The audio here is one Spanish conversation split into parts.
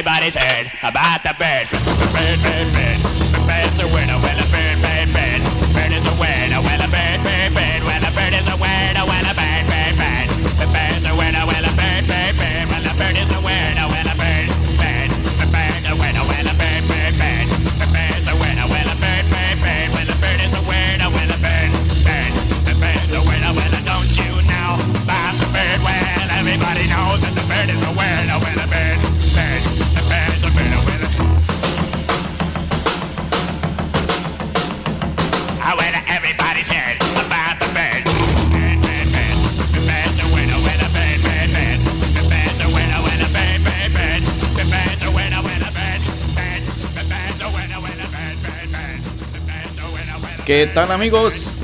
everybody's heard about the bird. Bird, bird, bird. The bird's a winner. A bird, ¿Qué tal amigos?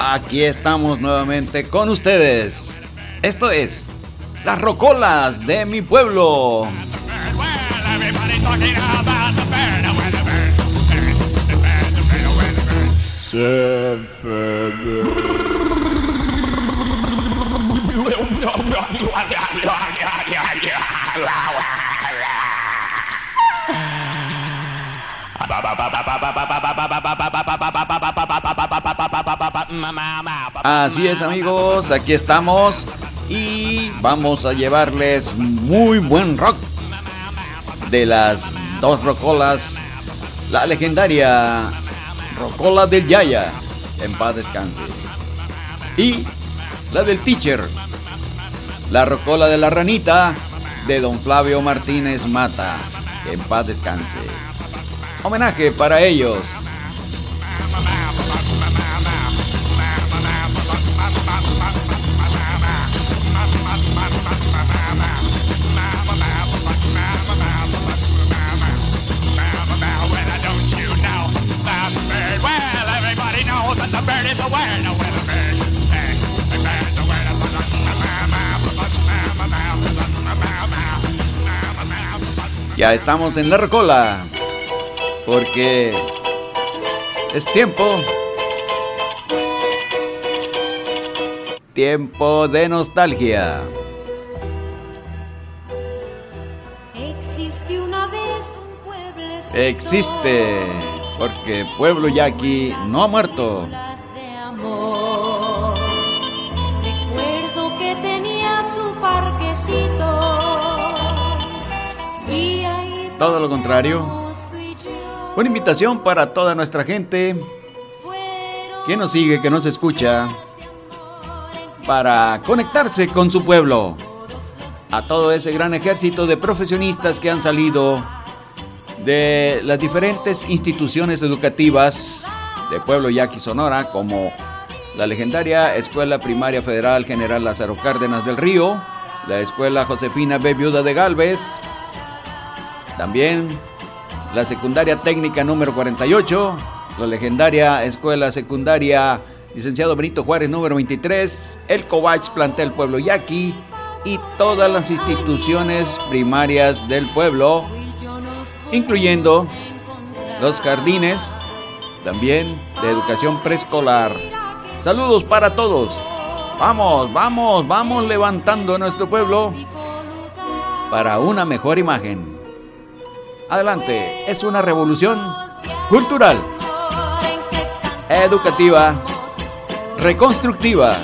Aquí estamos nuevamente con ustedes. Esto es Las Rocolas de mi pueblo. bird. Así es amigos, aquí estamos y vamos a llevarles muy buen rock de las dos rocolas, la legendaria Rocola del Yaya, en paz descanse, y la del Teacher, la Rocola de la Ranita de Don Flavio Martínez Mata, en paz descanse. Homenaje para ellos. Ya estamos en la Rocola. Porque es tiempo. Tiempo de nostalgia. Existe una vez un pueblo Existe. Porque Pueblo Yaqui no ha muerto. Recuerdo que tenía su parquecito. Todo lo contrario. Una invitación para toda nuestra gente que nos sigue, que nos escucha, para conectarse con su pueblo. A todo ese gran ejército de profesionistas que han salido de las diferentes instituciones educativas de Pueblo Yaqui Sonora, como la legendaria Escuela Primaria Federal General Lázaro Cárdenas del Río, la Escuela Josefina B. Viuda de Galvez, también la secundaria técnica número 48, la legendaria escuela secundaria licenciado Benito Juárez número 23, el Covach plantel Pueblo Yaqui y todas las instituciones primarias del pueblo, incluyendo los jardines, también de educación preescolar. Saludos para todos. Vamos, vamos, vamos levantando nuestro pueblo para una mejor imagen. Adelante, es una revolución cultural, educativa, reconstructiva.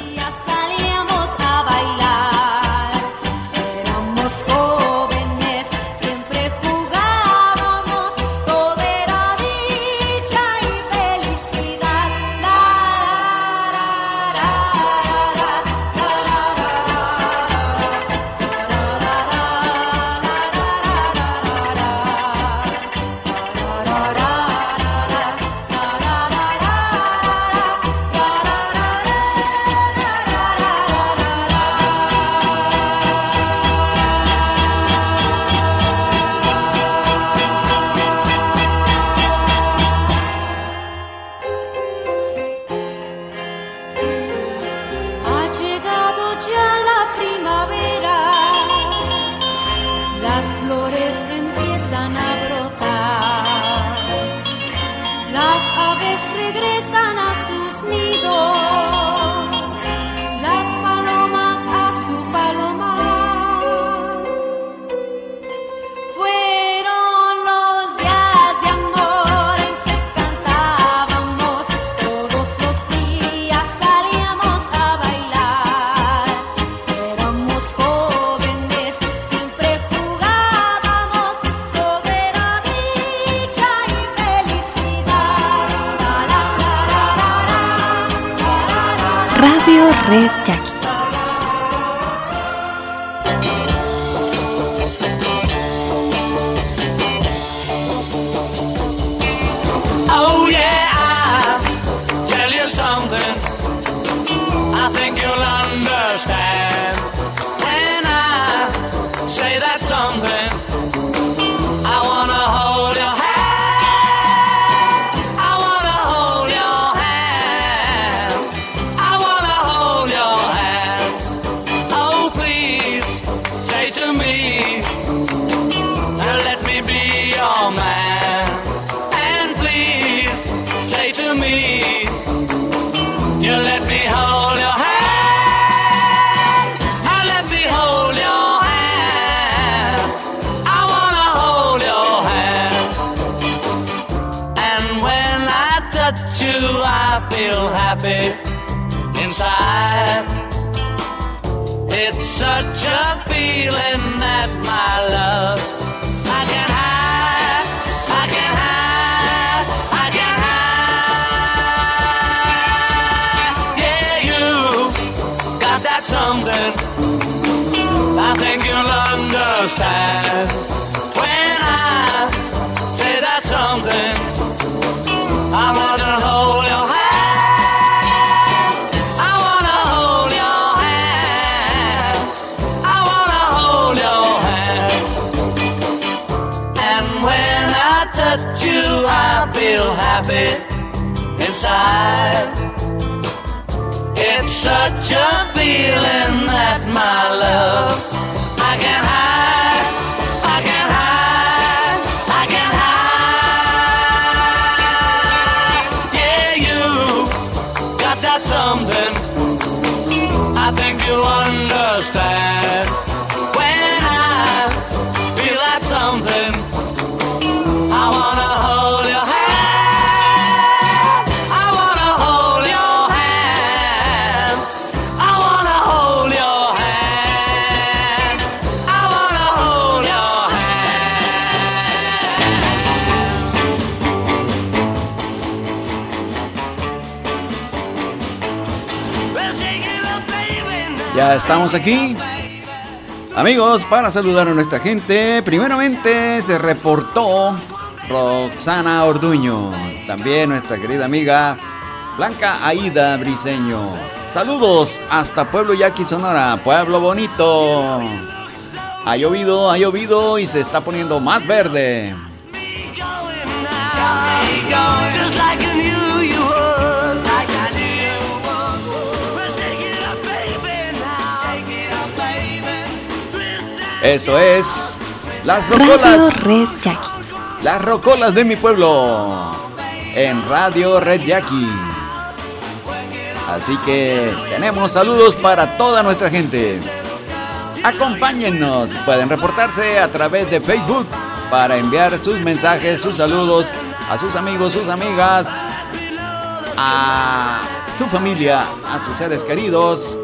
you'll understand when I say that something. I wanna hold your hand. I wanna hold your hand. I wanna hold your hand. And when I touch you, I feel happy inside. It's such a feeling that my love Stand. estamos aquí. Amigos, para saludar a nuestra gente, primeramente se reportó Roxana Orduño, también nuestra querida amiga Blanca Aida Briseño. Saludos hasta Pueblo Yaqui Sonora, Pueblo Bonito. Ha llovido, ha llovido y se está poniendo más verde. Esto es Las Rocolas. Red Jackie. Las Rocolas de mi pueblo. En Radio Red Jackie. Así que tenemos saludos para toda nuestra gente. Acompáñennos. Pueden reportarse a través de Facebook para enviar sus mensajes, sus saludos a sus amigos, sus amigas, a su familia, a sus seres queridos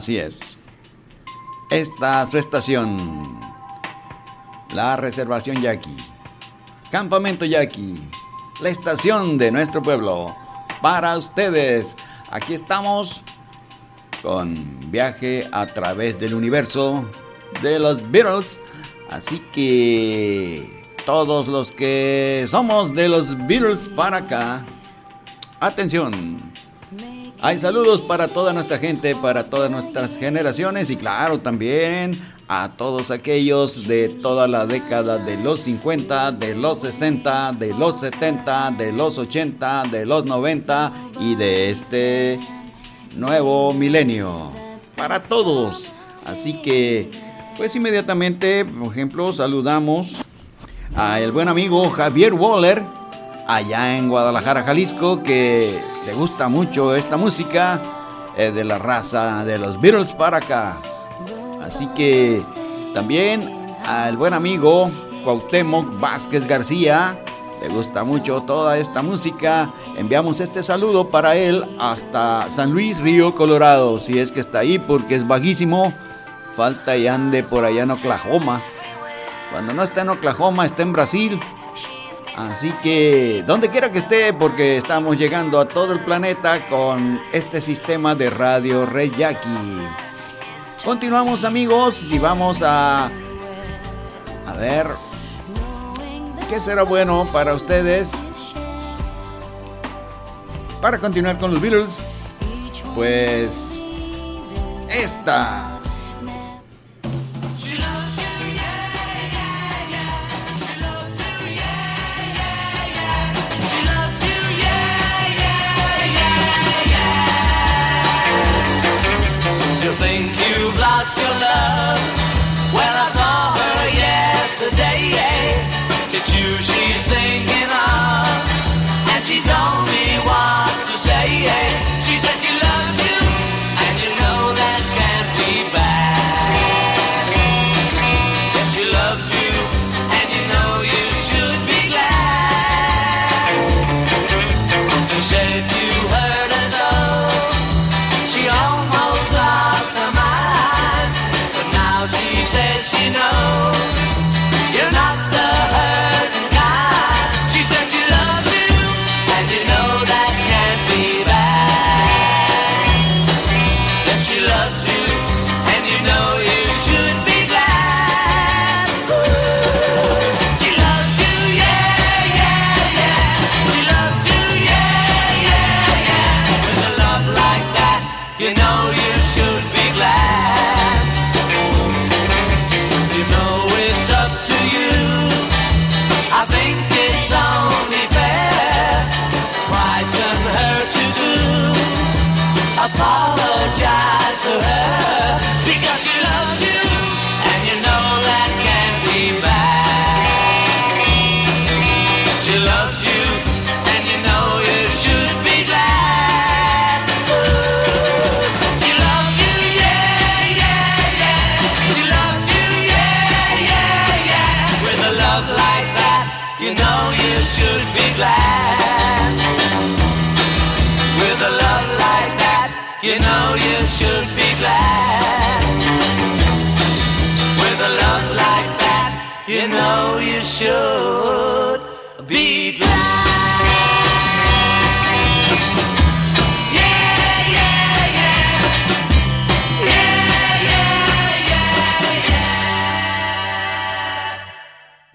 Así es. Esta su estación. La reservación Yaqui. Campamento Yaqui. La estación de nuestro pueblo. Para ustedes. Aquí estamos con viaje a través del universo de los Beatles. Así que todos los que somos de los Beatles para acá, atención, hay saludos para toda nuestra gente, para todas nuestras generaciones y claro también a todos aquellos de toda la década de los 50, de los 60, de los 70, de los 80, de los 90 y de este nuevo milenio. Para todos. Así que, pues inmediatamente, por ejemplo, saludamos a el buen amigo Javier Waller, allá en Guadalajara, Jalisco, que le gusta mucho esta música eh, de la raza de los Beatles para acá. Así que también al buen amigo Cuauhtémoc Vázquez García, le gusta mucho toda esta música. Enviamos este saludo para él hasta San Luis Río Colorado, si es que está ahí, porque es bajísimo. Falta y ande por allá en Oklahoma. Cuando no está en Oklahoma, está en Brasil. Así que donde quiera que esté, porque estamos llegando a todo el planeta con este sistema de radio Reyaki. Continuamos amigos y vamos a a ver qué será bueno para ustedes. Para continuar con los Beatles, pues esta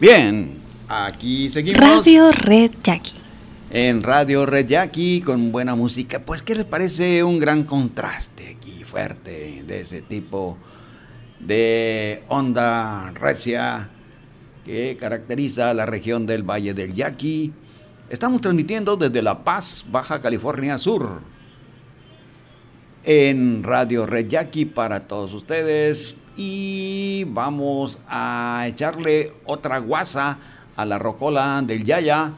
Bien, aquí seguimos. Radio Red Jackie. en Radio Red Jackie con buena música. Pues, ¿qué les parece un gran contraste aquí fuerte de ese tipo de onda recia que caracteriza la región del Valle del Yaqui? Estamos transmitiendo desde La Paz, Baja California Sur, en Radio Red Jackie para todos ustedes. Y vamos a echarle otra guasa a la rocola del Yaya.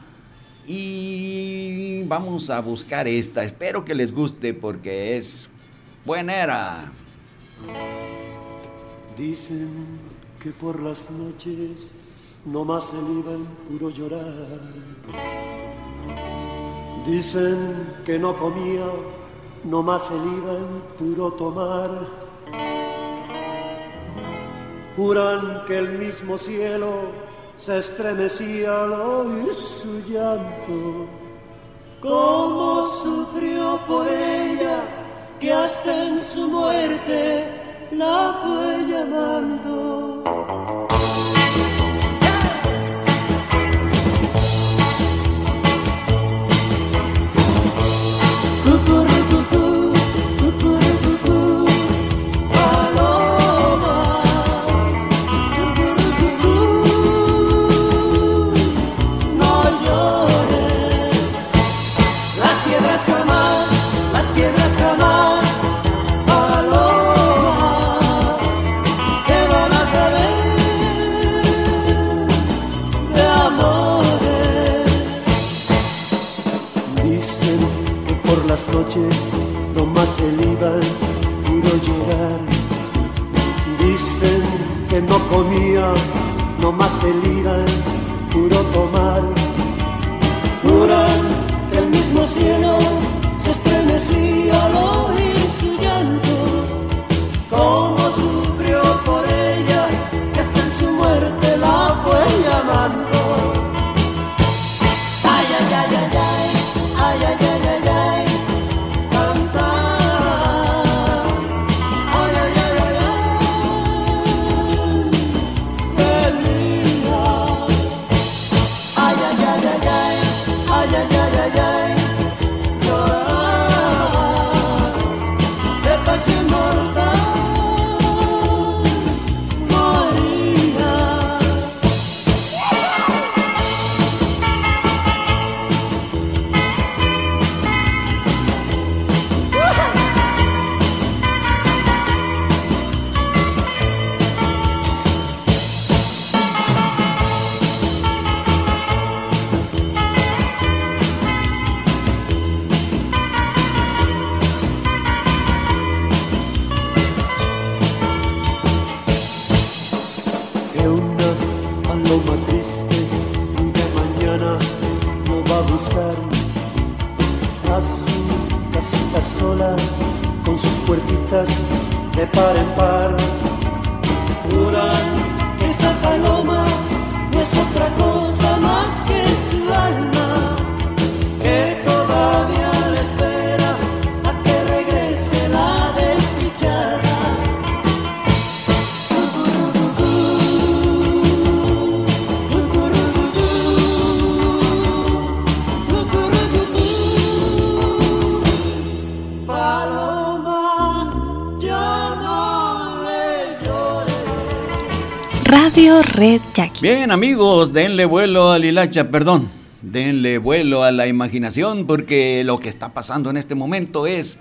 Y vamos a buscar esta. Espero que les guste porque es buenera. Dicen que por las noches no más se iba en puro llorar. Dicen que no comía, no más se iba en puro tomar. juran que el mismo cielo se estremecía al oír su llanto. Cómo sufrió por ella, que hasta en su muerte la fue llamando. agonía, no más el ira, puro tomar, con sus puertitas de par en par. Juran Radio Red Jackie. Bien, amigos, denle vuelo al hilacha, perdón. Denle vuelo a la imaginación porque lo que está pasando en este momento es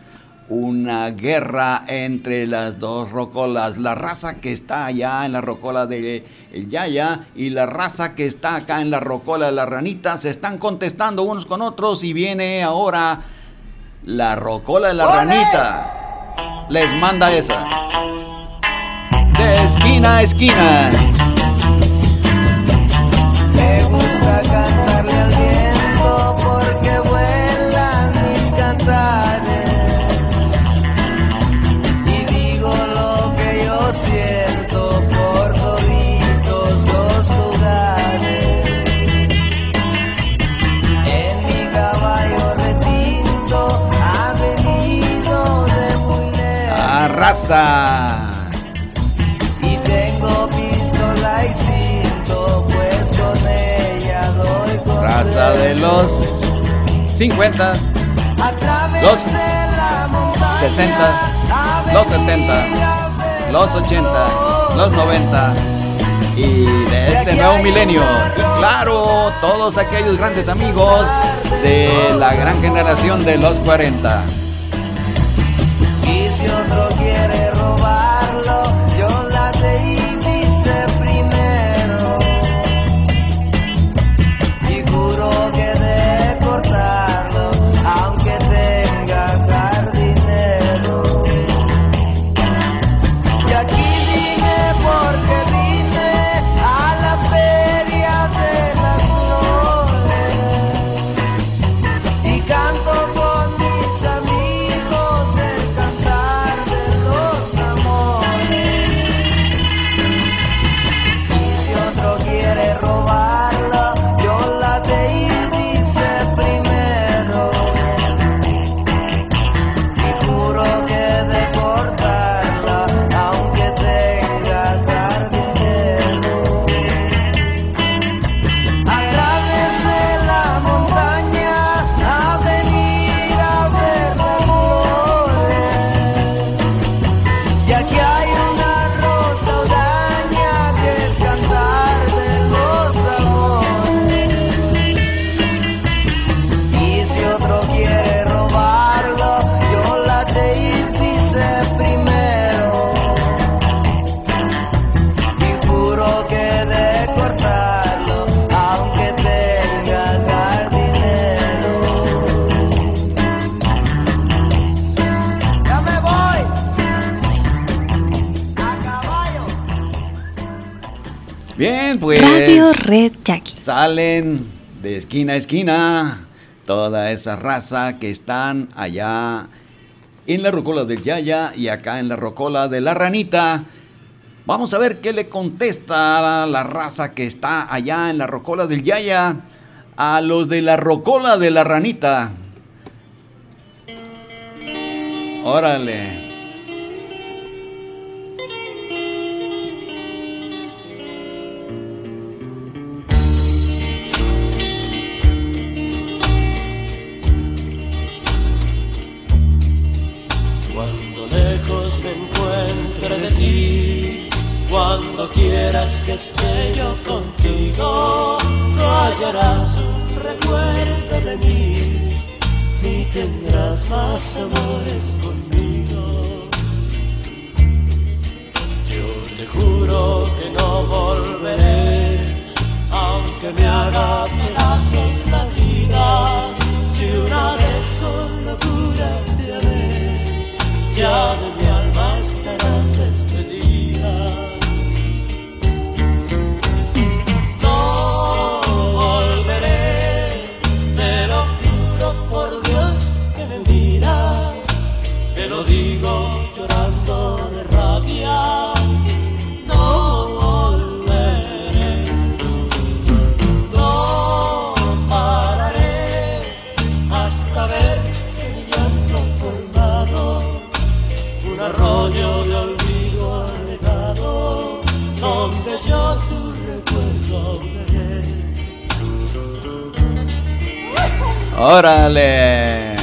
una guerra entre las dos rocolas. La raza que está allá en la rocola de el Yaya y la raza que está acá en la rocola de la ranita se están contestando unos con otros y viene ahora la rocola de la ranita. Les manda esa. De esquina a esquina. Raza. Y tengo pistola y cinto, pues con ella doy con Raza de los 50, A través los de la montaña, 60, a los venir 70, a ver los 80, los 90 y de este nuevo milenio. Y claro, todos aquellos grandes amigos de la gran generación de los 40. Salen de esquina a esquina toda esa raza que están allá en la rocola del Yaya y acá en la rocola de la ranita. Vamos a ver qué le contesta la raza que está allá en la rocola del Yaya a los de la rocola de la ranita. Órale. De ti, cuando quieras que esté yo contigo, no hallarás un recuerdo de mí, ni tendrás más amores conmigo. Yo te juro que no volveré, aunque me haga pedazos la vida, si una vez con locura te amé ya de mi alma Órale.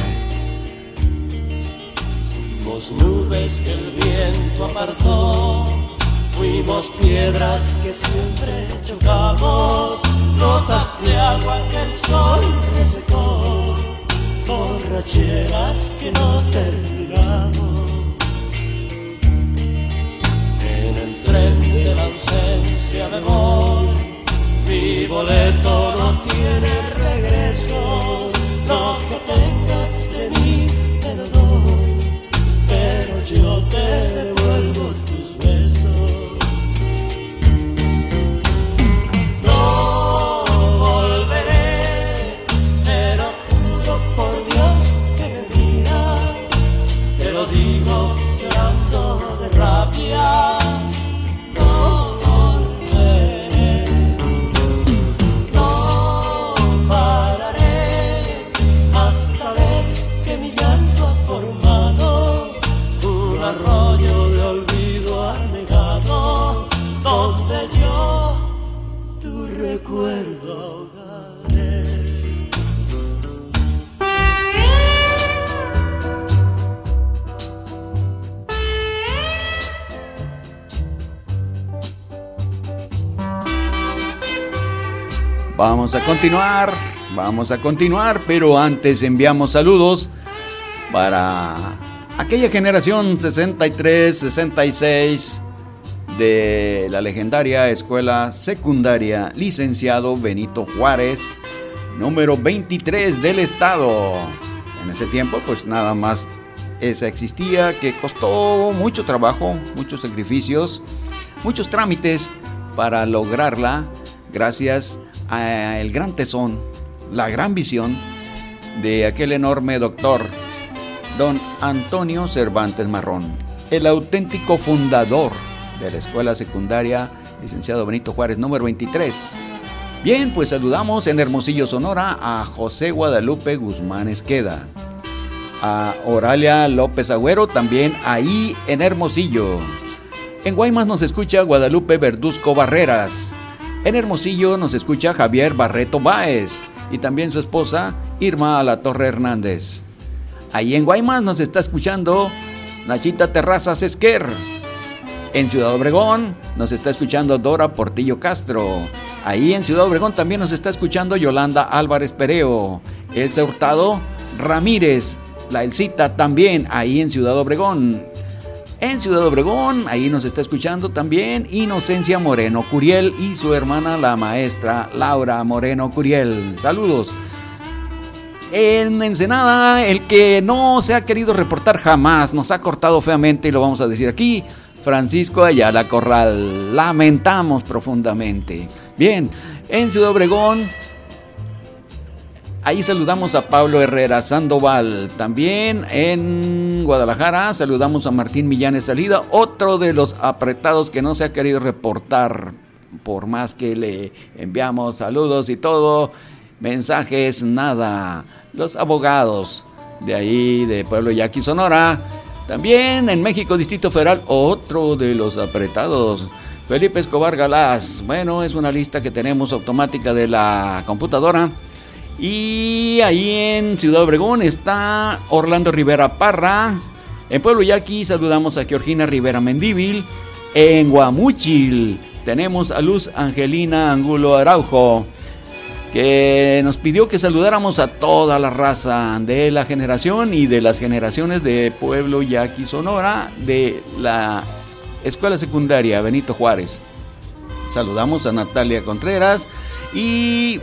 Fuimos nubes que el viento apartó, fuimos piedras que siempre chocamos, gotas de agua que el sol resecó, borracheras que no terminamos. En el tren de la ausencia me voy, mi boleto no tiene regreso, lo que tengas de mí te lo doy, pero yo te devuelvo continuar, vamos a continuar, pero antes enviamos saludos para aquella generación 63, 66 de la legendaria escuela secundaria licenciado Benito Juárez, número 23 del estado. En ese tiempo pues nada más esa existía que costó mucho trabajo, muchos sacrificios, muchos trámites para lograrla gracias al gran tesón, la gran visión de aquel enorme doctor, don Antonio Cervantes Marrón, el auténtico fundador de la escuela secundaria licenciado Benito Juárez número 23. Bien, pues saludamos en Hermosillo, Sonora a José Guadalupe Guzmán Esqueda, a Oralia López Agüero, también ahí en Hermosillo. En Guaymas nos escucha Guadalupe Verduzco Barreras. En Hermosillo nos escucha Javier Barreto Báez y también su esposa Irma La Torre Hernández. Ahí en Guaymas nos está escuchando Nachita Terrazas Esquer. En Ciudad Obregón nos está escuchando Dora Portillo Castro. Ahí en Ciudad Obregón también nos está escuchando Yolanda Álvarez Pereo. Elsa Hurtado Ramírez. La Elcita también ahí en Ciudad Obregón. En Ciudad Obregón, ahí nos está escuchando también Inocencia Moreno Curiel y su hermana la maestra Laura Moreno Curiel. Saludos. En Ensenada, el que no se ha querido reportar jamás, nos ha cortado feamente y lo vamos a decir aquí, Francisco Ayala Corral. Lamentamos profundamente. Bien, en Ciudad Obregón, ahí saludamos a Pablo Herrera Sandoval. También en Guadalajara saludamos a Martín Millanes Salida, otro de los apretados que no se ha querido reportar, por más que le enviamos saludos y todo, mensajes, nada. Los abogados de ahí, de Pueblo Yaqui, Sonora. También en México, Distrito Federal, otro de los apretados. Felipe Escobar Galás. Bueno, es una lista que tenemos automática de la computadora. Y ahí en Ciudad Obregón está Orlando Rivera Parra. En Pueblo Yaqui saludamos a Georgina Rivera Mendíbil. En Guamuchil tenemos a Luz Angelina Angulo Araujo que nos pidió que saludáramos a toda la raza de la generación y de las generaciones de Pueblo Yaqui Sonora de la Escuela Secundaria Benito Juárez. Saludamos a Natalia Contreras y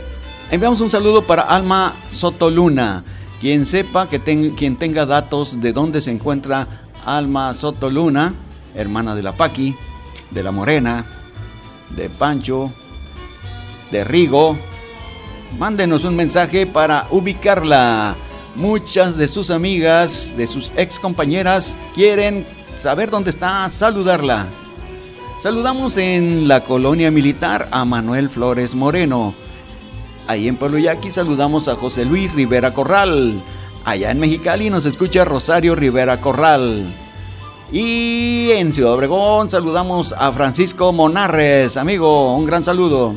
enviamos un saludo para Alma Sotoluna. Quien sepa, que quien tenga datos de dónde se encuentra Alma Sotoluna, hermana de la Paqui, de la Morena, de Pancho, de Rigo, mándenos un mensaje para ubicarla. Muchas de sus amigas, de sus ex compañeras, quieren saber dónde está, saludarla. Saludamos en la colonia militar a Manuel Flores Moreno. Ahí en Pueblo Yaqui saludamos a José Luis Rivera Corral. Allá en Mexicali nos escucha Rosario Rivera Corral. Y en Ciudad Obregón saludamos a Francisco Monarres, amigo, un gran saludo.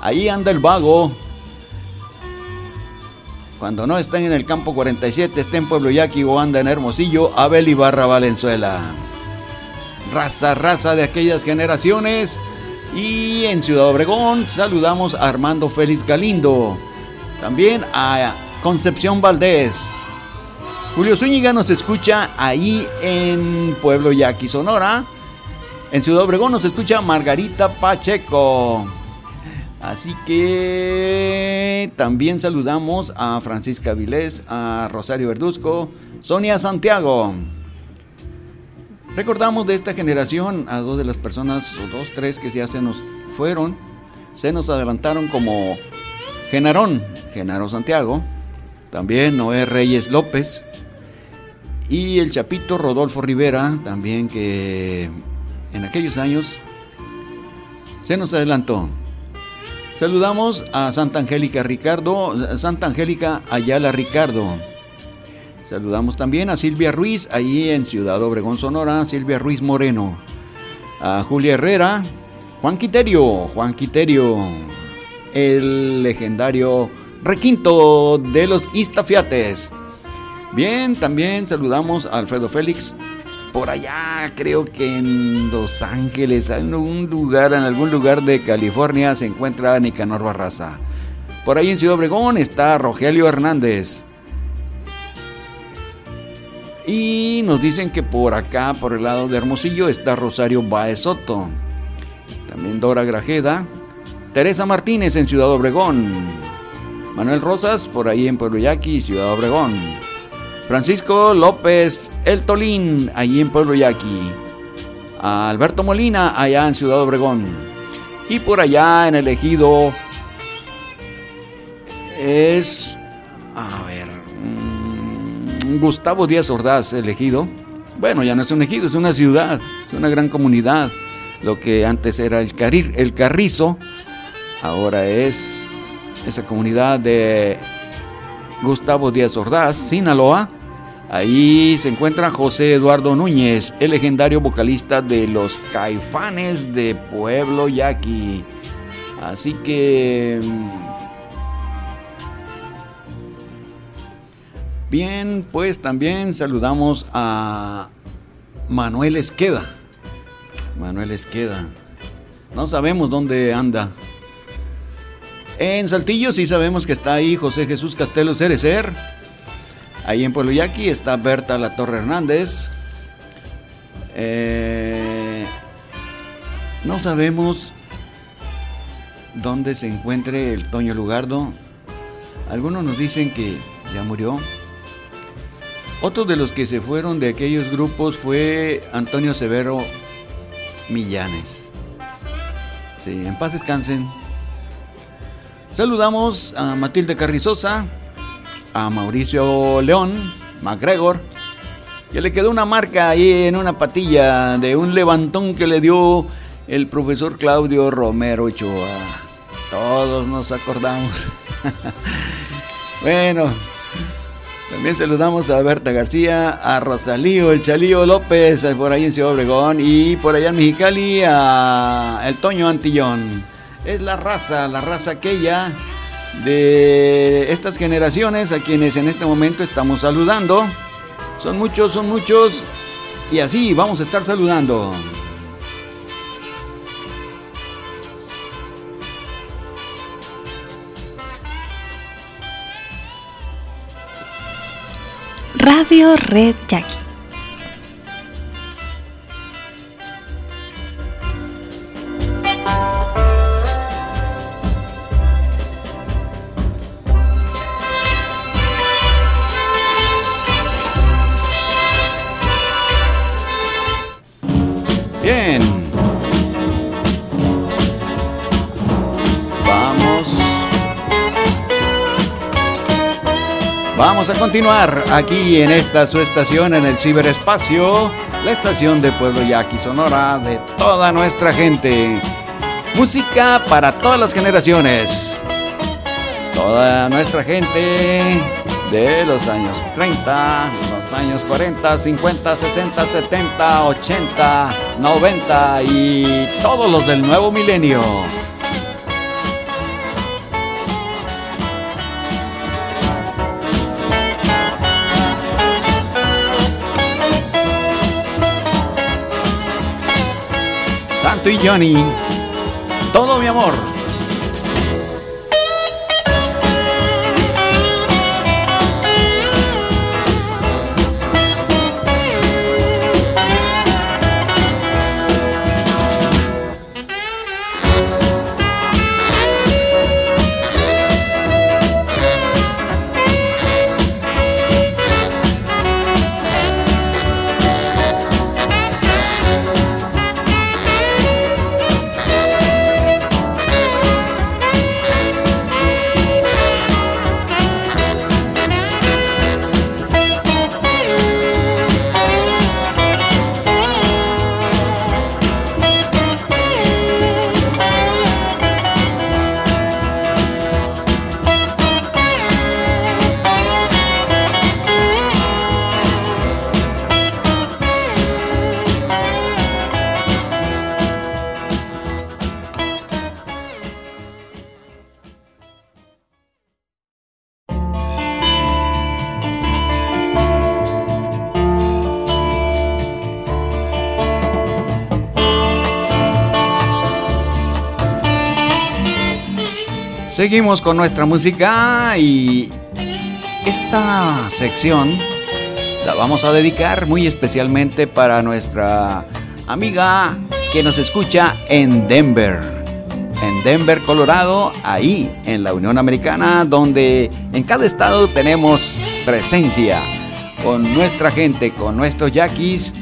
Ahí anda el vago. Cuando no estén en el campo 47, esté en Pueblo Yaqui o anda en Hermosillo, Abel Ibarra Valenzuela. Raza, raza de aquellas generaciones. Y en Ciudad Obregón saludamos a Armando Félix Galindo. También a Concepción Valdés. Julio Zúñiga nos escucha ahí en Pueblo Yaqui, Sonora. En Ciudad Obregón nos escucha Margarita Pacheco. Así que también saludamos a Francisca Vilés, a Rosario Verduzco, Sonia Santiago. Recordamos de esta generación a dos de las personas, o dos, tres que ya se nos fueron, se nos adelantaron como Genarón, Genaro Santiago, también Noé Reyes López y el Chapito Rodolfo Rivera, también que en aquellos años se nos adelantó. Saludamos a Santa Angélica Ricardo, Santa Angélica Ayala Ricardo. Saludamos también a Silvia Ruiz, ahí en Ciudad Obregón, Sonora, Silvia Ruiz Moreno. A Julia Herrera, Juan Quiterio, Juan Quiterio, el legendario requinto de los Iztafiates. Bien, también saludamos a Alfredo Félix, por allá, creo que en Los Ángeles, en algún lugar, en algún lugar de California se encuentra Nicanor Barraza. Por ahí en Ciudad Obregón está Rogelio Hernández. Y nos dicen que por acá, por el lado de Hermosillo, está Rosario Baez Soto. También Dora Grajeda. Teresa Martínez en Ciudad Obregón. Manuel Rosas por ahí en Pueblo Yaqui, Ciudad Obregón. Francisco López El Tolín, allí en Pueblo Yaqui. Alberto Molina, allá en Ciudad Obregón. Y por allá en el ejido es, Gustavo Díaz Ordaz, elegido. Bueno, ya no es un ejido, es una ciudad, es una gran comunidad. Lo que antes era el, el Carrizo, ahora es esa comunidad de Gustavo Díaz Ordaz, Sinaloa. Ahí se encuentra José Eduardo Núñez, el legendario vocalista de los Caifanes de Pueblo Yaqui. Así que... Bien, pues también saludamos a Manuel Esqueda. Manuel Esqueda. No sabemos dónde anda. En Saltillo sí sabemos que está ahí José Jesús Castelo Cerecer. Ahí en Pueblo Yaqui está Berta La Torre Hernández. Eh, no sabemos dónde se encuentre el Toño Lugardo. Algunos nos dicen que ya murió. Otro de los que se fueron de aquellos grupos fue Antonio Severo Millanes. Sí, en paz descansen. Saludamos a Matilde Carrizosa, a Mauricio León, MacGregor. Ya le quedó una marca ahí en una patilla de un levantón que le dio el profesor Claudio Romero Ochoa. Todos nos acordamos. bueno, también saludamos a Berta García, a Rosalío, el Chalío López, eh, por ahí en Ciudad Obregón, y por allá en Mexicali a el Toño Antillón. Es la raza, la raza aquella de estas generaciones a quienes en este momento estamos saludando. Son muchos, son muchos, y así vamos a estar saludando. Radio Red Jackie. Continuar aquí en esta su estación en el ciberespacio, la estación de Pueblo Yaqui Sonora de toda nuestra gente. Música para todas las generaciones. Toda nuestra gente de los años 30, los años 40, 50, 60, 70, 80, 90 y todos los del nuevo milenio. Santo y Johnny, todo mi amor. Seguimos con nuestra música y esta sección la vamos a dedicar muy especialmente para nuestra amiga que nos escucha en Denver. En Denver, Colorado, ahí en la Unión Americana, donde en cada estado tenemos presencia con nuestra gente, con nuestros yaquis.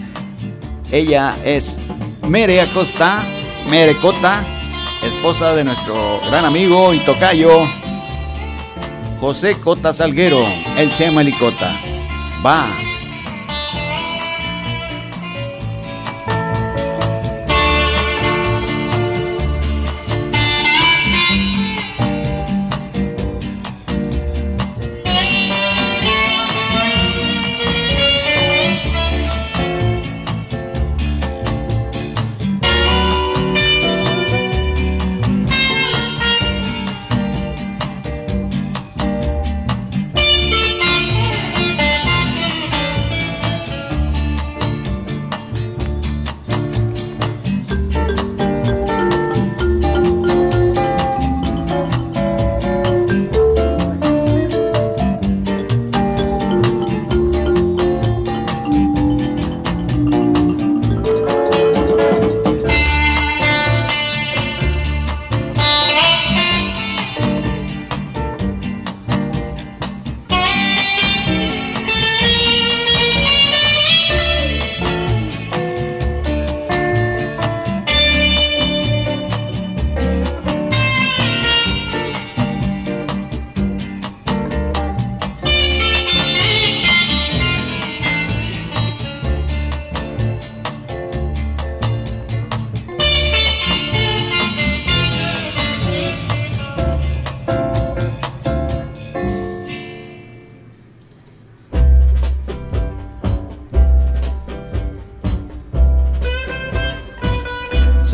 Ella es Mere Acosta, Mere Cota, de nuestro gran amigo y tocayo José Cota Salguero, el Chema Licota. Va.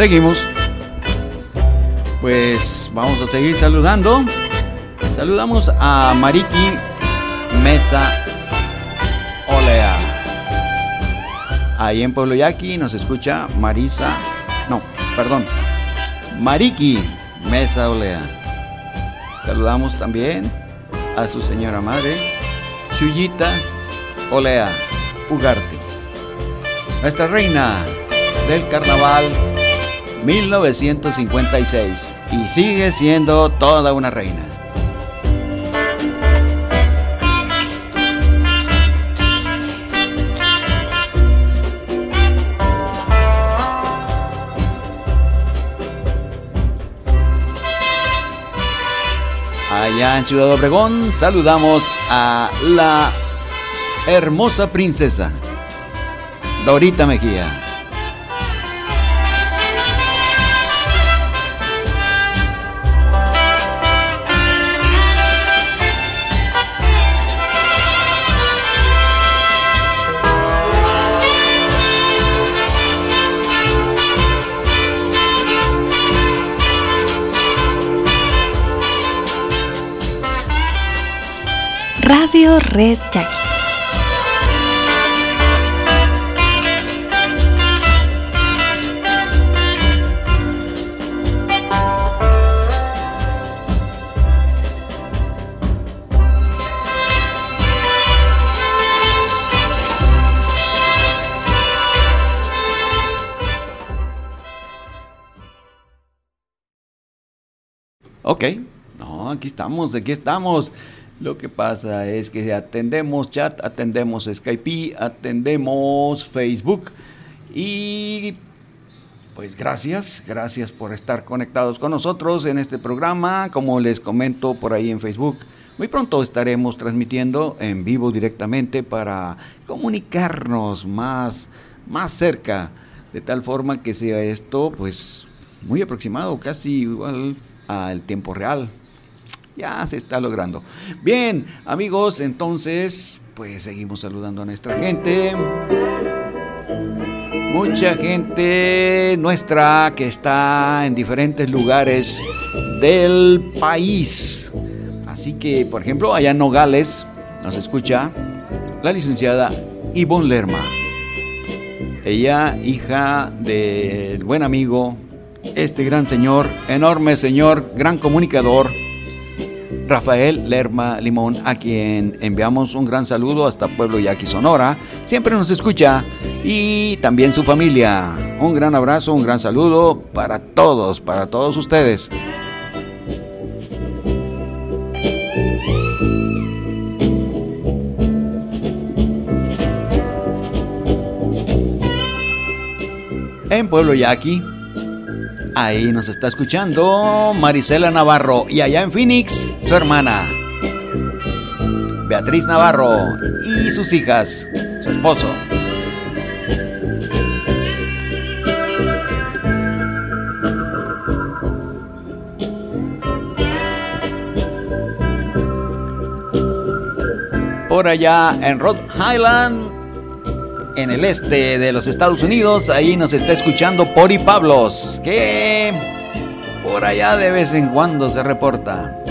Seguimos. Pues vamos a seguir saludando. Saludamos a Mariki Mesa Olea. Ahí en Pueblo Yaqui nos escucha Marisa. No, perdón. Mariki Mesa Olea. Saludamos también a su señora madre, Chuyita Olea Ugarte. Nuestra reina del carnaval 1956 y sigue siendo toda una reina. Allá en Ciudad Obregón saludamos a la hermosa princesa Dorita Mejía. Radio Red Jackie. Ok, no, aquí estamos, aquí estamos. Lo que pasa es que atendemos chat, atendemos Skype, atendemos Facebook y pues gracias, gracias por estar conectados con nosotros en este programa. Como les comento por ahí en Facebook, muy pronto estaremos transmitiendo en vivo directamente para comunicarnos más, más cerca, de tal forma que sea esto pues muy aproximado, casi igual al tiempo real. Ya se está logrando. Bien, amigos, entonces, pues seguimos saludando a nuestra gente. Mucha gente nuestra que está en diferentes lugares del país. Así que, por ejemplo, allá en Nogales nos escucha la licenciada Ivonne Lerma. Ella, hija del buen amigo, este gran señor, enorme señor, gran comunicador, Rafael Lerma Limón, a quien enviamos un gran saludo hasta Pueblo Yaqui, Sonora. Siempre nos escucha y también su familia. Un gran abrazo, un gran saludo para todos, para todos ustedes. En Pueblo Yaqui, Ahí nos está escuchando Marisela Navarro y allá en Phoenix su hermana Beatriz Navarro y sus hijas, su esposo. Por allá en Rhode Island, en el este de los Estados Unidos. Ahí nos está escuchando Pori Pablos, que por allá de vez en cuando se reporta.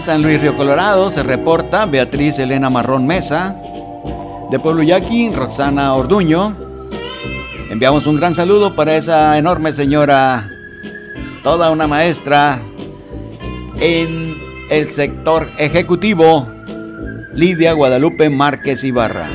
San Luis Río Colorado se reporta Beatriz Elena Marrón Mesa. De Pueblo Yaqui, Roxana Orduño. Enviamos un gran saludo para esa enorme señora, toda una maestra en el sector ejecutivo, Lidia Guadalupe Márquez Ibarra.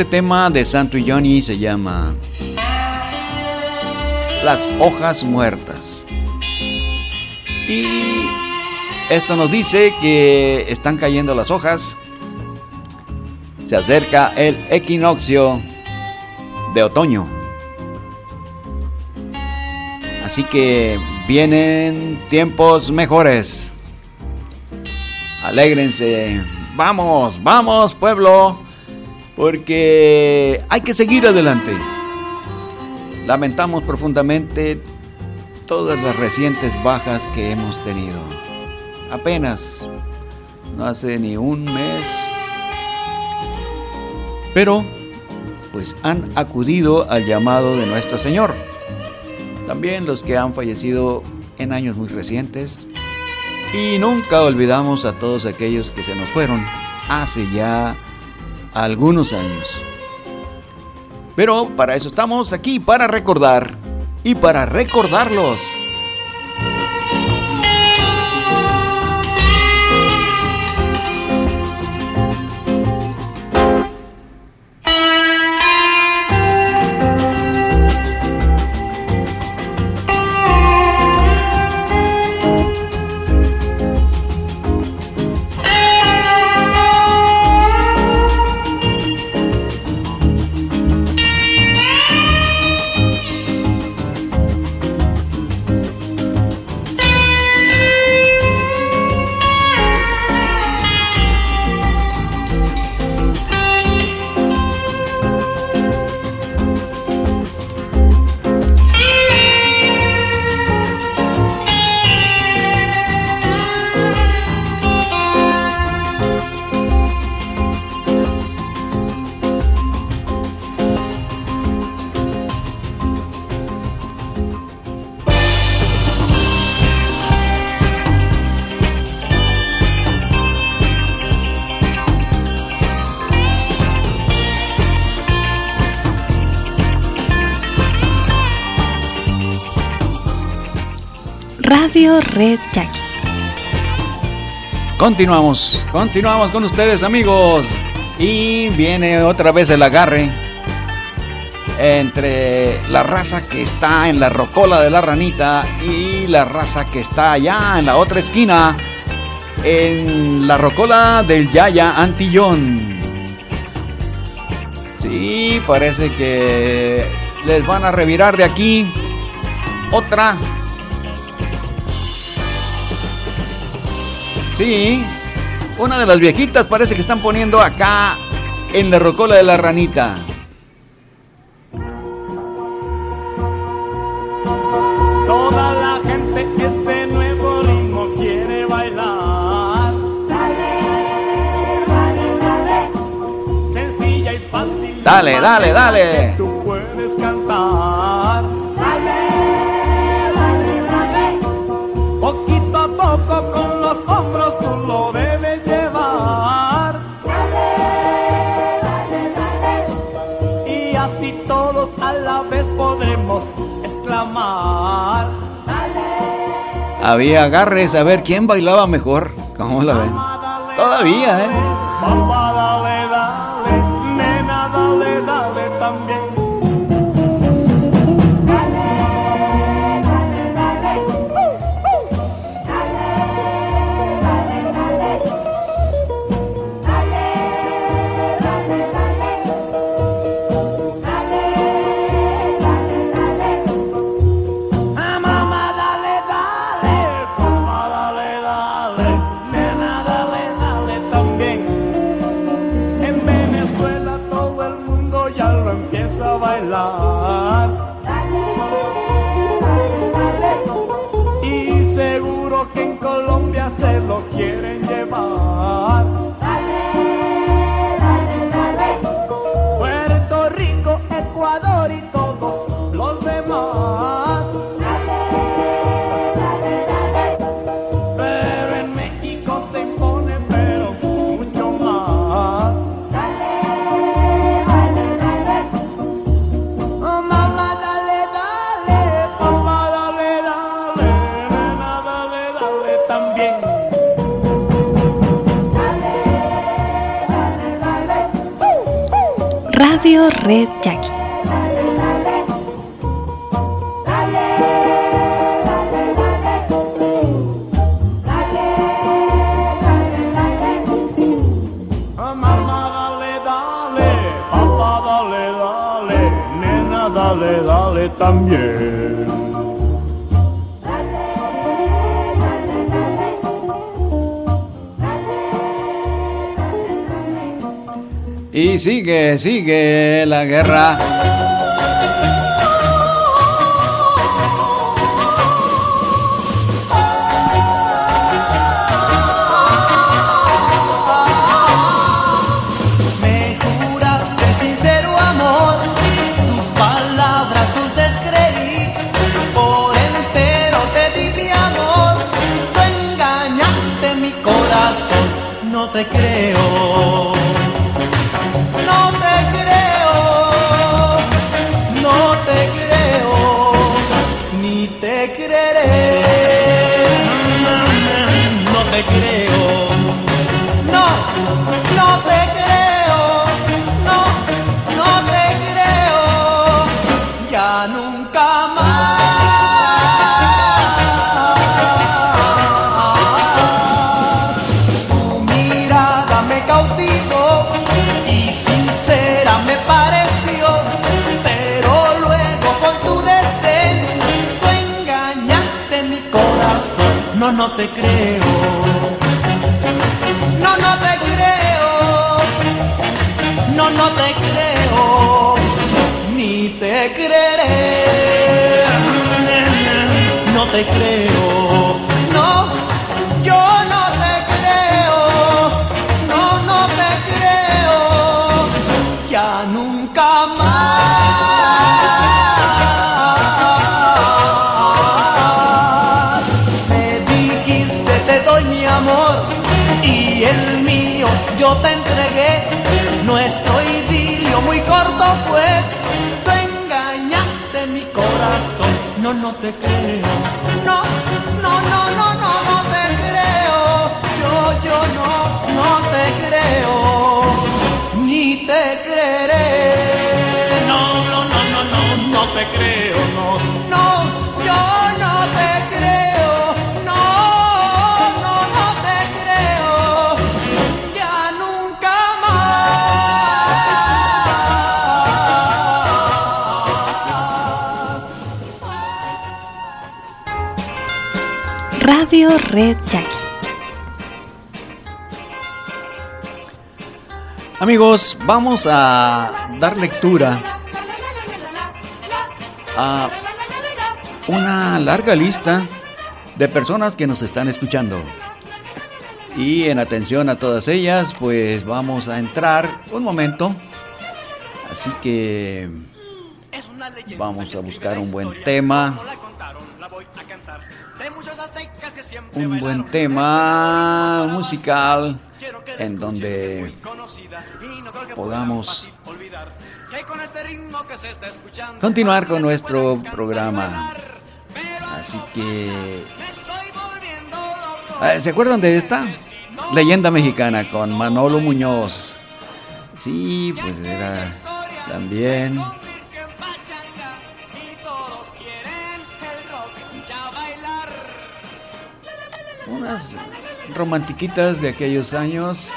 Este tema de Santo y Johnny se llama Las hojas muertas. Y esto nos dice que están cayendo las hojas. Se acerca el equinoccio de otoño. Así que vienen tiempos mejores. Alégrense. Vamos, vamos pueblo. Porque hay que seguir adelante. Lamentamos profundamente todas las recientes bajas que hemos tenido. Apenas, no hace ni un mes. Pero, pues han acudido al llamado de nuestro Señor. También los que han fallecido en años muy recientes. Y nunca olvidamos a todos aquellos que se nos fueron hace ya algunos años. Pero para eso estamos aquí, para recordar y para recordarlos. Continuamos, continuamos con ustedes amigos. Y viene otra vez el agarre entre la raza que está en la rocola de la ranita y la raza que está allá en la otra esquina, en la rocola del Yaya Antillón. Sí, parece que les van a revirar de aquí otra Sí, una de las viejitas parece que están poniendo acá en la rocola de la ranita. Toda la gente este nuevo ritmo quiere bailar. Sencilla y fácil. Dale, dale, dale. A la vez podremos exclamar. Había agarres a ver quién bailaba mejor. ¿Cómo la ven? Todavía, ¿eh? Radio Red Jackie. Sigue, sigue la guerra. Te creo. No, no te creo. No, no te creo. Ni te creeré. No te creo. Te creo. Radio Red Jackie. Amigos, vamos a dar lectura a una larga lista de personas que nos están escuchando. Y en atención a todas ellas, pues vamos a entrar un momento. Así que vamos a buscar un buen tema. Un buen tema musical en donde podamos continuar con nuestro programa. Así que... Eh, ¿Se acuerdan de esta? Leyenda mexicana con Manolo Muñoz. Sí, pues era también... Unas romantiquitas de aquellos años.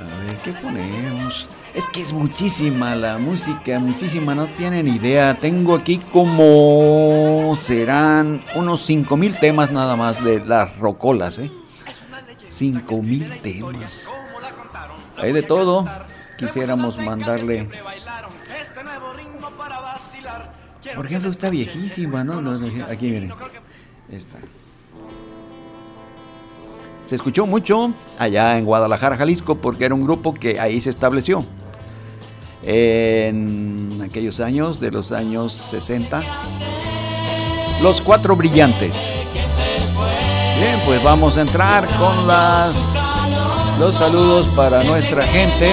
A ver, ¿qué ponemos? Es que es muchísima la música, muchísima, no tienen idea. Tengo aquí como serán unos 5000 temas nada más de las rocolas, ¿eh? 5000 temas. Hay de todo. Quisiéramos mandarle. Por ejemplo, está viejísima, ¿no? Aquí miren. Se escuchó mucho allá en Guadalajara, Jalisco, porque era un grupo que ahí se estableció. En aquellos años, de los años 60. Los Cuatro Brillantes. Bien, pues vamos a entrar con las los saludos para nuestra gente.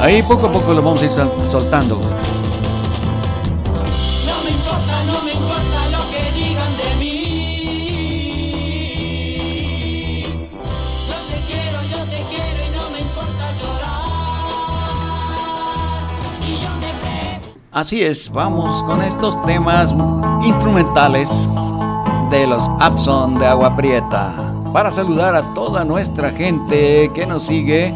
Ahí poco a poco lo vamos a ir sol- soltando. Así es, vamos con estos temas instrumentales de los Abson de Agua Prieta. Para saludar a toda nuestra gente que nos sigue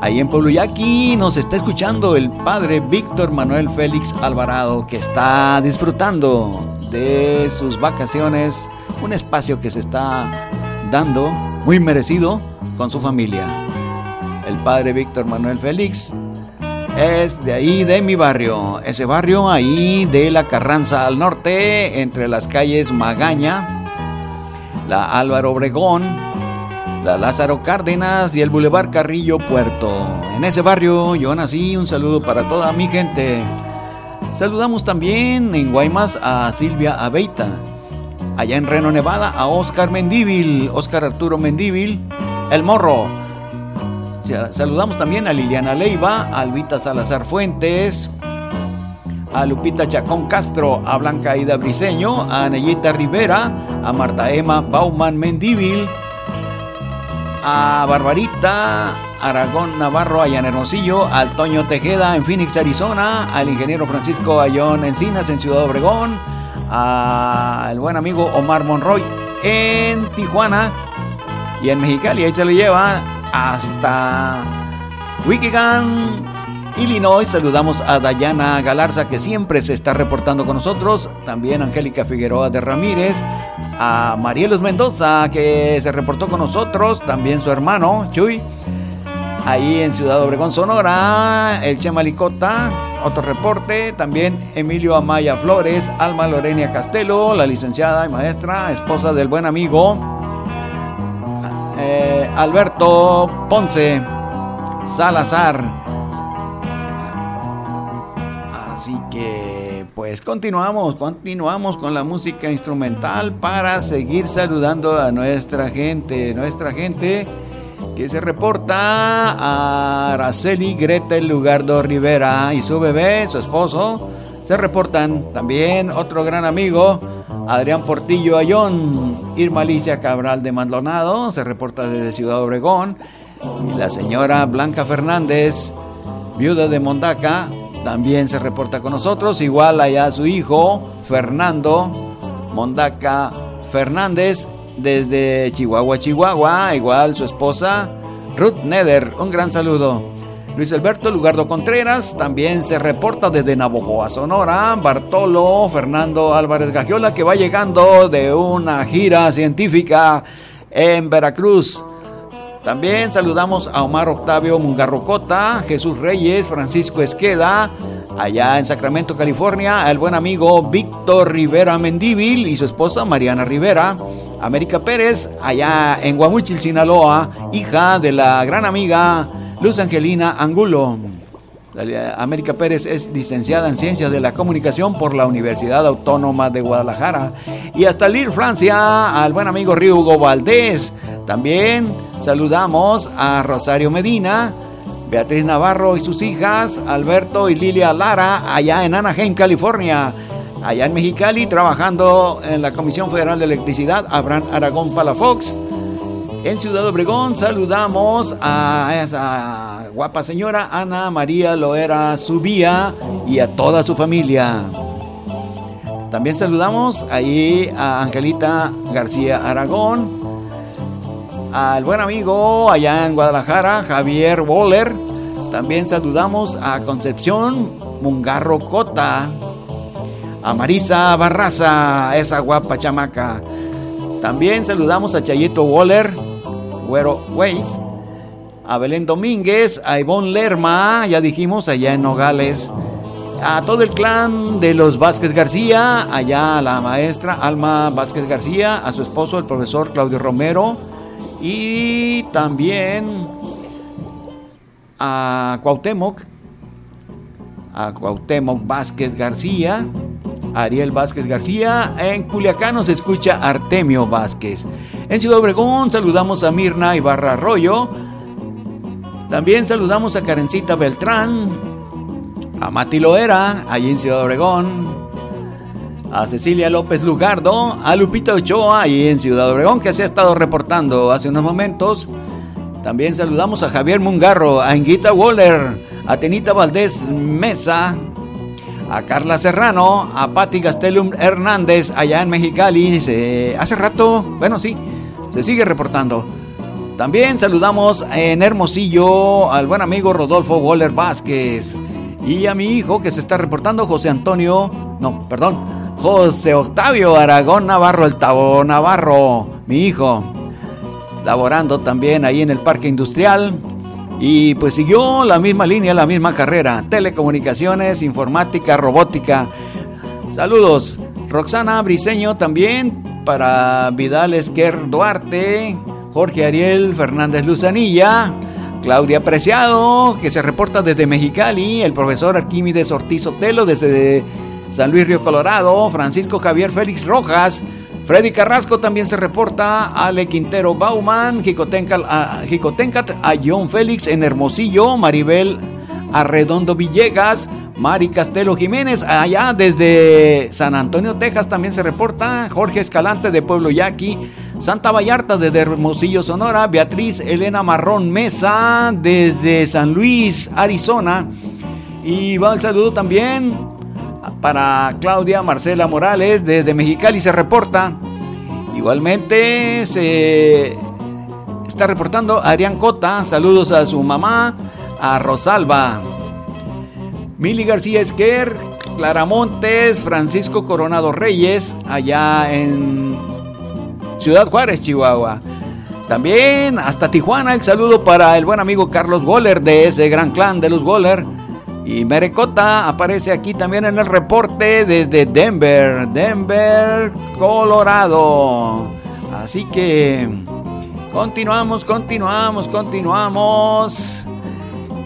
ahí en Pueblo Yaqui, nos está escuchando el padre Víctor Manuel Félix Alvarado, que está disfrutando de sus vacaciones, un espacio que se está dando muy merecido con su familia. El padre Víctor Manuel Félix es de ahí, de mi barrio. Ese barrio ahí de la Carranza al norte, entre las calles Magaña, la Álvaro Obregón, la Lázaro Cárdenas y el Boulevard Carrillo Puerto. En ese barrio yo nací. Un saludo para toda mi gente. Saludamos también en Guaymas a Silvia Abeita. Allá en Reno, Nevada, a Oscar Mendíbil, Oscar Arturo Mendíbil, El Morro. Sa- Saludamos también a Liliana Leiva, a Albita Salazar Fuentes, a Lupita Chacón Castro, a Blanca Aida Briseño, a Neyita Rivera, a Marta Emma Bauman Mendíbil, a Barbarita Aragón Navarro allá Hermosillo, al Toño Tejeda en Phoenix, Arizona, al ingeniero Francisco Ayón Encinas en Ciudad Obregón, al buen amigo Omar Monroy en Tijuana y en Mexicali, ahí se le lleva hasta Wikigan, Illinois. Saludamos a Dayana Galarza que siempre se está reportando con nosotros, también Angélica Figueroa de Ramírez, a Marielos Mendoza que se reportó con nosotros, también su hermano Chuy, ahí en Ciudad Obregón, Sonora, el Chema Licota, otro reporte, también Emilio Amaya Flores, Alma Lorenia Castelo, la licenciada y maestra, esposa del buen amigo eh, Alberto Ponce Salazar. Así que pues continuamos, continuamos con la música instrumental para seguir saludando a nuestra gente, nuestra gente que se reporta a Araceli Gretel Lugardo Rivera y su bebé, su esposo. Se reportan también otro gran amigo, Adrián Portillo Ayón, Irma Alicia Cabral de Maldonado, se reporta desde Ciudad Obregón, y la señora Blanca Fernández, viuda de Mondaca, también se reporta con nosotros, igual allá su hijo, Fernando Mondaca Fernández, desde Chihuahua, Chihuahua, igual su esposa, Ruth Neder, un gran saludo. Luis Alberto Lugardo Contreras también se reporta desde Navojoa, Sonora. Bartolo Fernando Álvarez Gagiola que va llegando de una gira científica en Veracruz. También saludamos a Omar Octavio Mungarrocota, Jesús Reyes, Francisco Esqueda, allá en Sacramento, California, al buen amigo Víctor Rivera Mendíbil y su esposa Mariana Rivera, América Pérez, allá en Guamuchil, Sinaloa, hija de la gran amiga Luz Angelina Angulo. América Pérez es licenciada en Ciencias de la Comunicación por la Universidad Autónoma de Guadalajara. Y hasta Lille, Francia, al buen amigo Hugo Valdés. También saludamos a Rosario Medina, Beatriz Navarro y sus hijas, Alberto y Lilia Lara, allá en Anaheim, California. Allá en Mexicali, trabajando en la Comisión Federal de Electricidad, Abraham Aragón Palafox. En Ciudad Obregón saludamos a esa guapa señora Ana María Loera Subía y a toda su familia. También saludamos ahí a Angelita García Aragón, al buen amigo allá en Guadalajara, Javier Woller. También saludamos a Concepción Mungarro Cota, a Marisa Barraza, esa guapa chamaca. También saludamos a Chayito Waller, Güero Weiss, a Belén Domínguez, a Ivonne Lerma, ya dijimos, allá en Nogales, a todo el clan de los Vázquez García, allá a la maestra Alma Vázquez García, a su esposo, el profesor Claudio Romero, y también a Cuauhtémoc, a Cuauhtémoc Vázquez García, Ariel Vázquez García. En Culiacán nos escucha Artemio Vázquez. En Ciudad Obregón saludamos a Mirna Ibarra Arroyo. También saludamos a Karencita Beltrán, a Mati Loera, allí en Ciudad Obregón, a Cecilia López Lugardo, a Lupita Ochoa, ahí en Ciudad Obregón, que se ha estado reportando hace unos momentos. También saludamos a Javier Mungarro, a Inguita Waller, a Tenita Valdés Mesa, a Carla Serrano, a Patti Gastelum Hernández, allá en Mexicali. Se- hace rato, bueno, sí, se sigue reportando. También saludamos en Hermosillo al buen amigo Rodolfo Waller Vázquez y a mi hijo que se está reportando, José Antonio, no, perdón, José Octavio Aragón Navarro, el Tabo Navarro, mi hijo, laborando también ahí en el Parque Industrial. Y pues siguió la misma línea, la misma carrera, telecomunicaciones, informática, robótica. Saludos, Roxana Briseño también para Vidal Esquer Duarte, Jorge Ariel Fernández Luzanilla, Claudia Preciado, que se reporta desde Mexicali, el profesor Arquímedes Ortiz Otelo desde San Luis Río Colorado, Francisco Javier Félix Rojas, Freddy Carrasco también se reporta, Ale Quintero Bauman, Jicotencal- a- Jicotencat, a John Félix en Hermosillo, Maribel Arredondo Villegas, Mari Castelo Jiménez, allá desde San Antonio, Texas también se reporta, Jorge Escalante de Pueblo Yaqui, Santa Vallarta desde Hermosillo, Sonora, Beatriz Elena Marrón Mesa desde San Luis, Arizona, y va el saludo también para Claudia Marcela Morales desde Mexicali se reporta. Igualmente se está reportando Arián Cota. Saludos a su mamá, a Rosalba. Mili García Esquer, Clara Montes, Francisco Coronado Reyes, allá en Ciudad Juárez, Chihuahua. También hasta Tijuana el saludo para el buen amigo Carlos Goller de ese gran clan de los Goller. Y Merecota aparece aquí también en el reporte desde Denver, Denver, Colorado. Así que continuamos, continuamos, continuamos.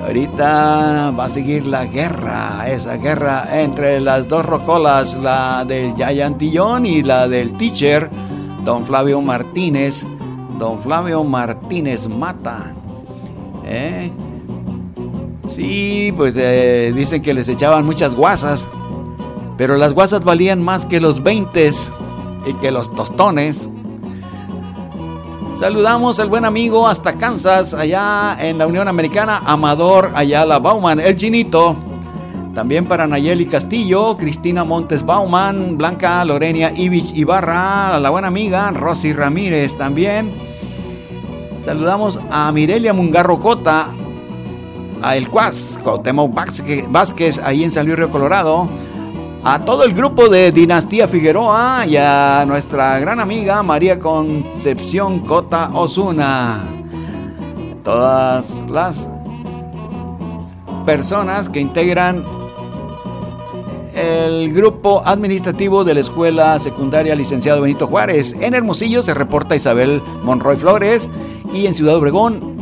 Ahorita va a seguir la guerra, esa guerra entre las dos rocolas, la del Yayantillón y la del teacher, don Flavio Martínez. Don Flavio Martínez Mata. ¿Eh? Sí, pues eh, dicen que les echaban muchas guasas, pero las guasas valían más que los 20 y que los tostones. Saludamos al buen amigo hasta Kansas, allá en la Unión Americana, Amador Ayala Bauman, el chinito. También para Nayeli Castillo, Cristina Montes Bauman, Blanca Lorenia Ivich Ibarra, la buena amiga Rosy Ramírez también. Saludamos a Mirelia Mungarro Cota, a El Cuas, Cuauhtémoc Vázquez- Vázquez, ahí en San Luis Río Colorado, a todo el grupo de Dinastía Figueroa y a nuestra gran amiga María Concepción Cota Osuna. Todas las personas que integran el grupo administrativo de la Escuela Secundaria Licenciado Benito Juárez. En Hermosillo se reporta Isabel Monroy Flores y en Ciudad Obregón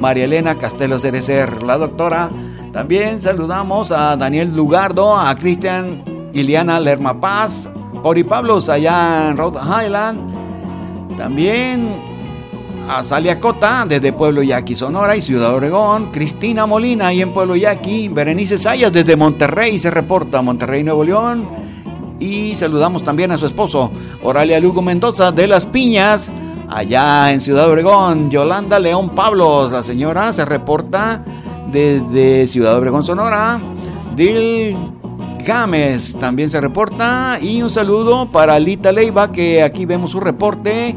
María Elena Castelo Cerecer, la doctora. También saludamos a Daniel Lugardo, a Cristian Iliana Lerma Paz, Ori Pablos allá en Rhode Island. También a Salia Cota desde Pueblo Yaqui, Sonora y Ciudad Obregón, Cristina Molina ahí en Pueblo Yaqui, Berenice Sayas desde Monterrey se reporta, Monterrey, Nuevo León. Y saludamos también a su esposo, Oralia Lugo Mendoza de Las Piñas, allá en Ciudad Obregón, Yolanda León Pablos, la señora se reporta desde Ciudad Obregón, Sonora. Dil Gámez también se reporta. Y un saludo para Lita Leiva, que aquí vemos su reporte.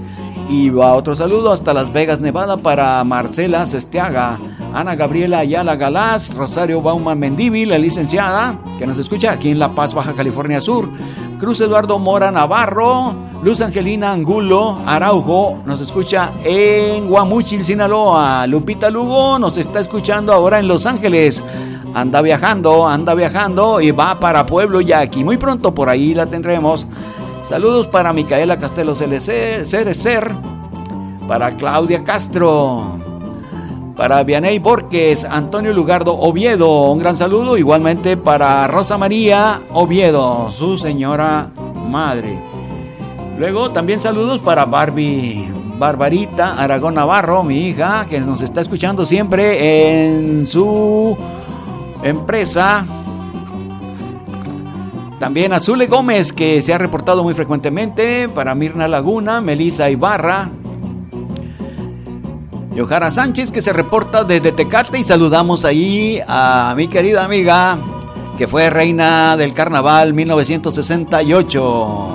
Y va otro saludo hasta Las Vegas, Nevada, para Marcela Sestiaga, Ana Gabriela Ayala Galás, Rosario Bauman Mendívil, la licenciada, que nos escucha aquí en La Paz, Baja California Sur. Cruz Eduardo Mora Navarro, Luz Angelina Angulo Araujo, nos escucha en Guamuchil, Sinaloa. Lupita Lugo nos está escuchando ahora en Los Ángeles. Anda viajando, anda viajando y va para Pueblo Yaqui. Muy pronto por ahí la tendremos. Saludos para Micaela Castelo Cerecer, para Claudia Castro, Para Vianey Borges, Antonio Lugardo Oviedo, un gran saludo. Igualmente para Rosa María Oviedo, su señora madre. Luego también saludos para Barbie Barbarita Aragón Navarro, mi hija, que nos está escuchando siempre en su empresa. También a Zule Gómez, que se ha reportado muy frecuentemente. Para Mirna Laguna, Melisa Ibarra. Yohara Sánchez, que se reporta desde Tecate. Y saludamos ahí a mi querida amiga, que fue reina del carnaval 1968.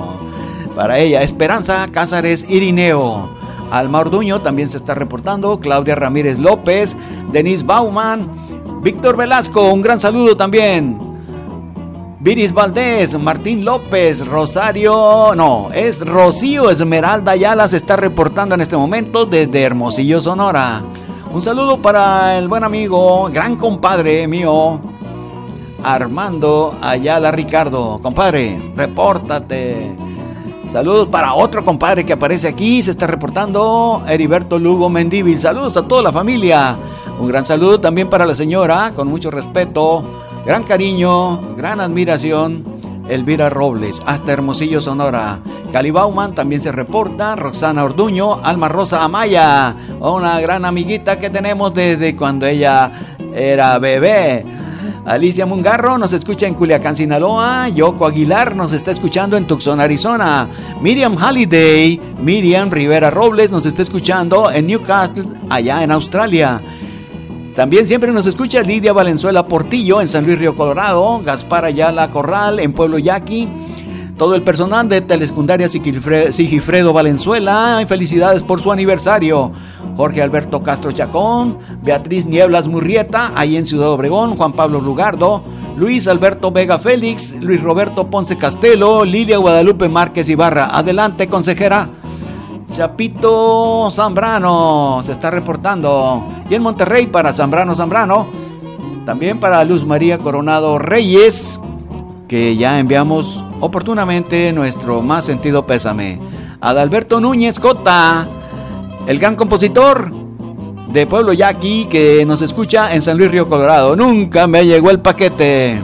Para ella, Esperanza Cázares Irineo. Alma Orduño también se está reportando. Claudia Ramírez López. Denise Bauman. Víctor Velasco, un gran saludo también. Viris Valdés, Martín López, Rosario, no, es Rocío Esmeralda Ayala se está reportando en este momento desde Hermosillo, Sonora. Un saludo para el buen amigo, gran compadre mío, Armando Ayala Ricardo. Compadre, repórtate. Saludos para otro compadre que aparece aquí, se está reportando, Heriberto Lugo Mendívil. Saludos a toda la familia. Un gran saludo también para la señora, con mucho respeto, gran cariño, gran admiración, Elvira Robles, hasta Hermosillo, Sonora. Cali Bauman también se reporta, Roxana Orduño, Alma Rosa Amaya, una gran amiguita que tenemos desde cuando ella era bebé. Alicia Mungarro nos escucha en Culiacán, Sinaloa. Yoko Aguilar nos está escuchando en Tucson, Arizona. Miriam Halliday, Miriam Rivera Robles nos está escuchando en Newcastle, allá en Australia. También siempre nos escucha Lidia Valenzuela Portillo en San Luis Río Colorado, Gaspar Ayala Corral en Pueblo Yaqui, todo el personal de Telesecundaria Sigifre- Sigifredo Valenzuela, felicidades por su aniversario. Jorge Alberto Castro Chacón, Beatriz Nieblas Murrieta, ahí en Ciudad Obregón, Juan Pablo Lugardo, Luis Alberto Vega Félix, Luis Roberto Ponce Castelo, Lilia Guadalupe Márquez Ibarra. Adelante, consejera. Chapito Zambrano se está reportando. Y en Monterrey para Zambrano Zambrano. También para Luz María Coronado Reyes, que ya enviamos oportunamente nuestro más sentido pésame. Adalberto Núñez Cota, el gran compositor de Pueblo Yaqui que nos escucha en San Luis Río Colorado. Nunca me llegó el paquete.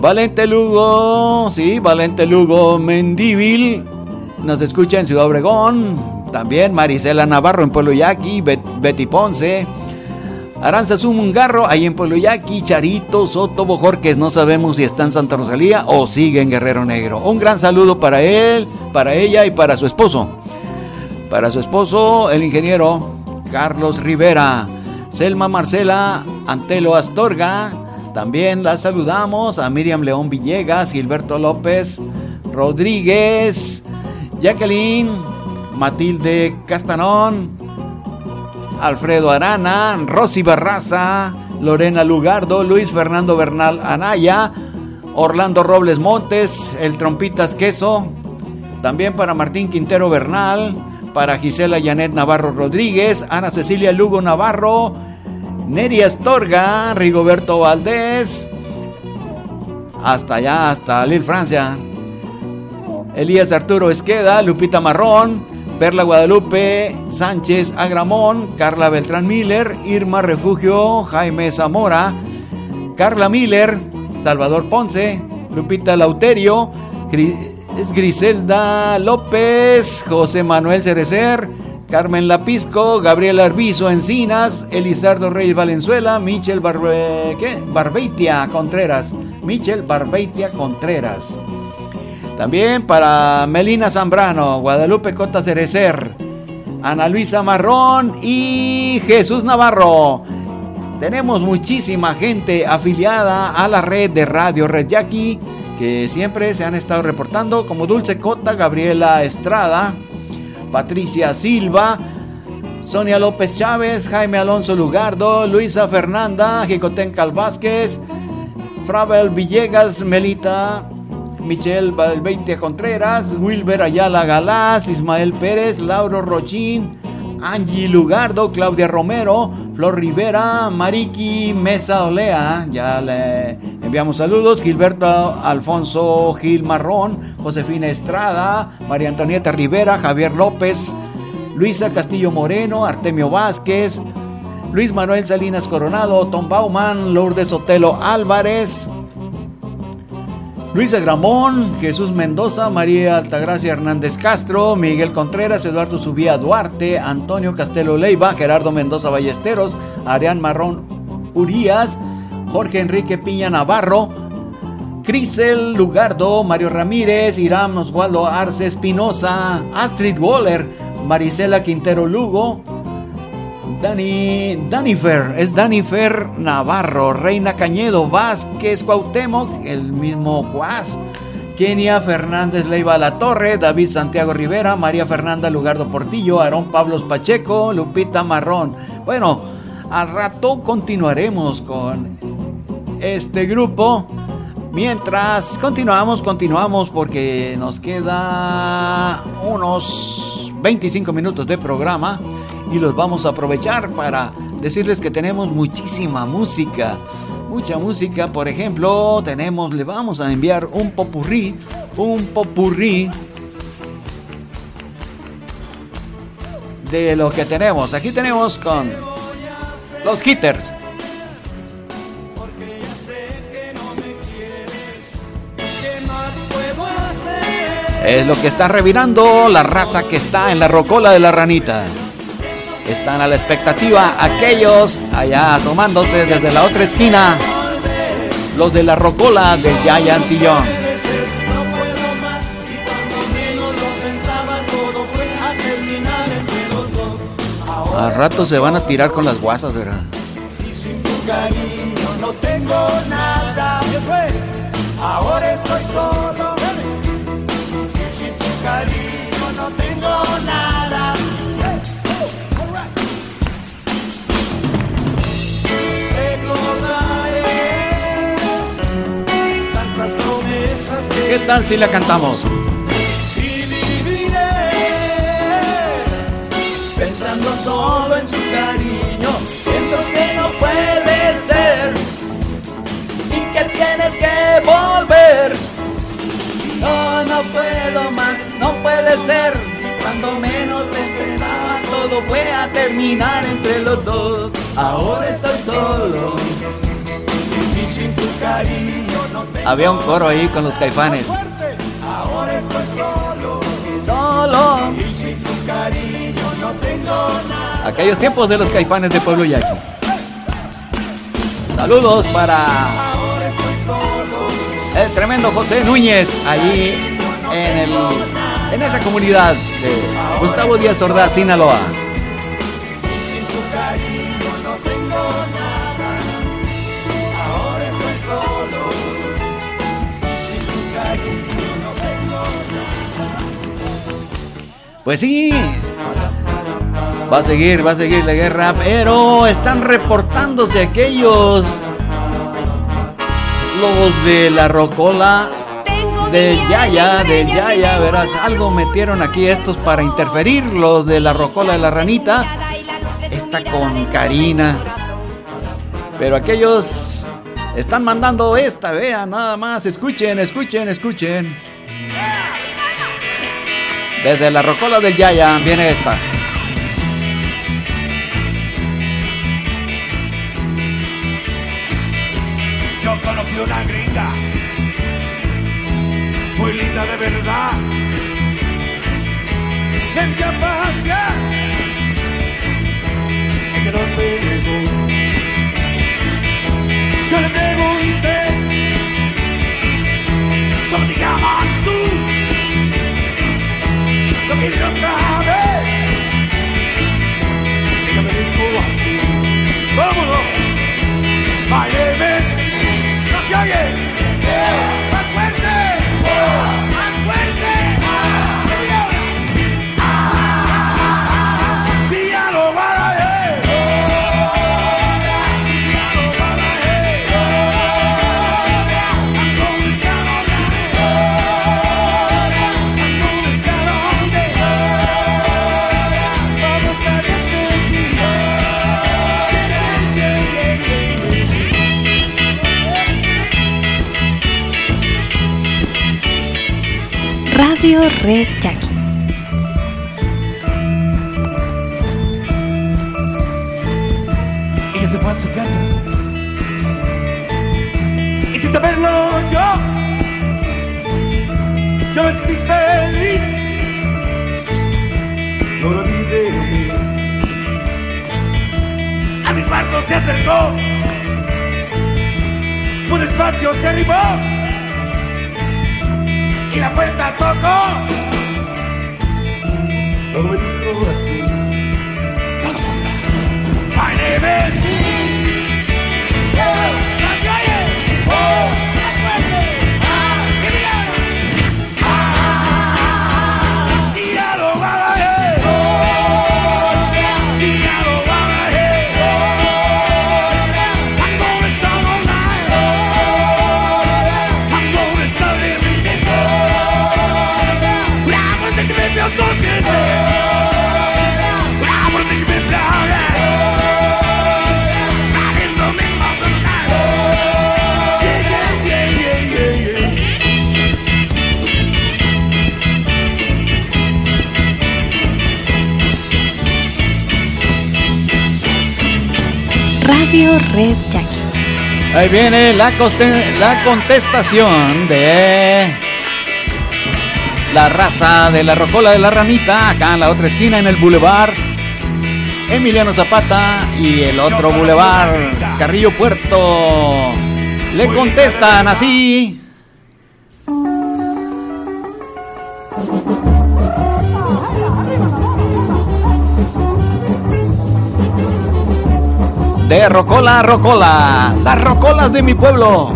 Valente Lugo, sí, Valente Lugo Mendívil nos escucha en Ciudad Obregón. También Marisela Navarro en Pueblo Yaqui, Bet- Betty Ponce. Aranza Zumungarro, ahí en Pueblo Yaqui, Charito, Soto, Bojorques, no sabemos si está en Santa Rosalía o sigue en Guerrero Negro. Un gran saludo para él, para ella y para su esposo. Para su esposo, el ingeniero Carlos Rivera. Selma Marcela Antelo Astorga. También la saludamos a Miriam León Villegas, Gilberto López Rodríguez, Jacqueline, Matilde Castanón, Alfredo Arana, Rosy Barraza, Lorena Lugardo, Luis Fernando Bernal Anaya, Orlando Robles Montes, el Trompitas Queso, también para Martín Quintero Bernal, para Gisela Janet Navarro Rodríguez, Ana Cecilia Lugo Navarro, Neri Astorga, Rigoberto Valdés, hasta allá, hasta Lille, Francia. Elías Arturo Esqueda, Lupita Marrón, Perla Guadalupe, Sánchez Agramón, Carla Beltrán Miller, Irma Refugio, Jaime Zamora, Carla Miller, Salvador Ponce, Lupita Lauterio, Griselda López, José Manuel Cerecer, Carmen Lapisco, Gabriel Arbizo Encinas, Elizardo Reyes Valenzuela, Michel Barbe... Barbeitia Contreras, Michel Barbeitia Contreras. También para Melina Zambrano, Guadalupe Cota Cerecer, Ana Luisa Marrón y Jesús Navarro. Tenemos muchísima gente afiliada a la red de Radio Red Yaqui que siempre se han estado reportando como Dulce Cota, Gabriela Estrada, Patricia Silva, Sonia López Chávez, Jaime Alonso Lugardo, Luisa Fernanda, Jicotencal Vázquez, Fravel Villegas, Melita, Michelle Valveitia Contreras, Wilber Ayala Galás, Ismael Pérez, Lauro Rochín, Angie Lugardo, Claudia Romero, Flor Rivera, Mariki Mesa Olea, ya le enviamos saludos, Gilberto Alfonso Gil Marrón, Josefina Estrada, María Antonieta Rivera, Javier López, Luisa Castillo Moreno, Artemio Vázquez, Luis Manuel Salinas Coronado, Tom Bauman, Lourdes Otelo Álvarez, Luis Gramón, Jesús Mendoza, María Altagracia Hernández Castro, Miguel Contreras, Eduardo Subía Duarte, Antonio Castelo Leiva, Gerardo Mendoza Ballesteros, Arián Marrón Urías, Jorge Enrique Piña Navarro, Crisel Lugardo, Mario Ramírez, Irán Oswaldo Arce Espinosa, Astrid Waller, Marisela Quintero Lugo, Dani, Danifer, es Danifer Navarro, Reina Cañedo, Vázquez Cuauhtémoc, el mismo Cuas, Kenia Fernández Leiva La Torre, David Santiago Rivera, María Fernanda Lugardo Portillo, Aarón Pablos Pacheco, Lupita Marrón. Bueno, al rato continuaremos con este grupo. Mientras continuamos, continuamos porque nos queda unos 25 minutos de programa y los vamos a aprovechar para decirles que tenemos muchísima música. Mucha música, por ejemplo, tenemos, le vamos a enviar un popurrí, un popurrí de lo que tenemos. Aquí tenemos con los hitters. Es lo que está revirando la raza que está en la rocola de la ranita. Están a la expectativa aquellos allá asomándose desde la otra esquina. Los de la rocola del Yaya Antillón. A rato se van a tirar con las guasas, ¿verdad? cariño no tengo nada. Es, ahora estoy solo. ¿Qué tal si la cantamos? y viviré pensando solo en su cariño. Siento que no puede ser y que tienes que volver. No, no puedo más, no puede ser. Cuando menos te esperaba, todo fue a terminar entre los dos. Ahora estoy solo y sin tu cariño no tengo Había un coro ahí con los caifanes. Ahora estoy solo Solo. y sin tu cariño no tengo nada. Aquellos tiempos de los caifanes de Pueblo Yaqui. Saludos para el tremendo José Núñez, allí en, el, en esa comunidad de Gustavo Díaz Ordaz, Sinaloa. Pues sí, va a seguir, va a seguir la guerra, pero están reportándose aquellos los de la rocola del Yaya, del Yaya, verás, algo metieron aquí estos para interferir, los de la rocola de la ranita, está con Karina, pero aquellos están mandando esta, vean, nada más, escuchen, escuchen, escuchen. Desde la rocola del Yaya viene esta. Yo conocí una gringa muy linda de verdad. En mi patria, que no se negó. Yo le pregunté, ¿cómo te llamas tú? Lo que no sabes. Ella me dijo así, vámonos, baileme. ¡No se oye! ¡Más Radio Red Jackie. se fue a su casa. Y sin saberlo yo, yo me sentí feliz. No lo olvidé. A mi cuarto se acercó. Muy despacio se arribó. Y la puerta tocó. Luego me dijo así. My Ahí viene la, la contestación de la raza de la Rocola de la Ramita, acá en la otra esquina, en el Boulevard Emiliano Zapata y el otro Boulevard Carrillo Puerto. Le contestan así. De Rocola Rocola, las rocolas de mi pueblo.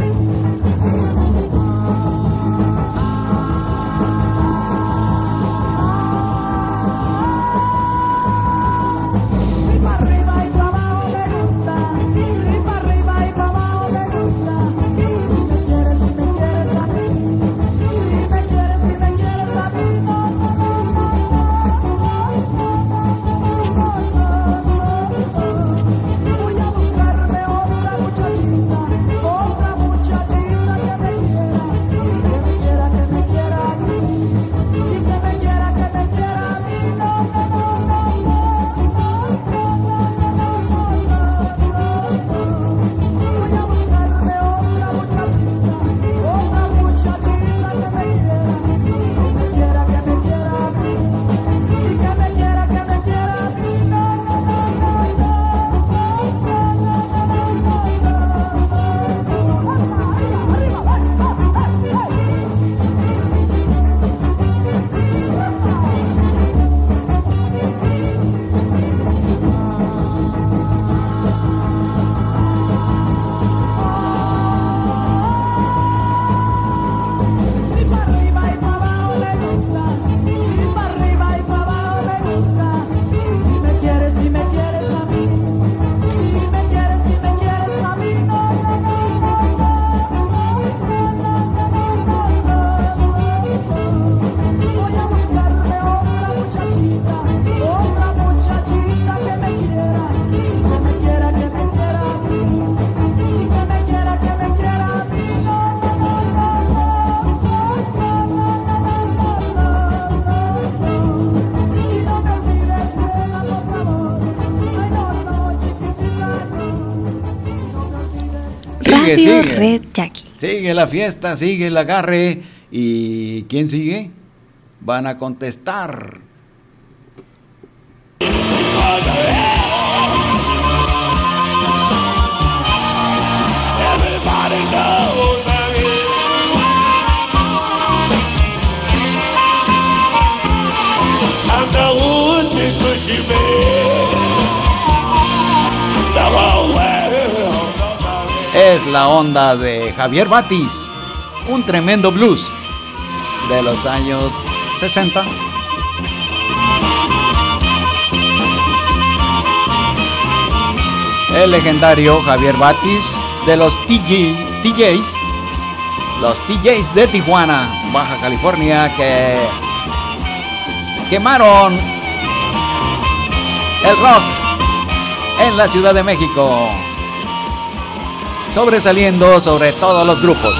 Sigue. Red Jackie. Sigue la fiesta, sigue el agarre. ¿Y quién sigue? Van a contestar. La onda de Javier Batis. Un tremendo blues de los años 60. El legendario Javier Batis de los TJ, TJs, los TJs de Tijuana, Baja California, que quemaron el rock en la Ciudad de México, sobresaliendo sobre todos los grupos.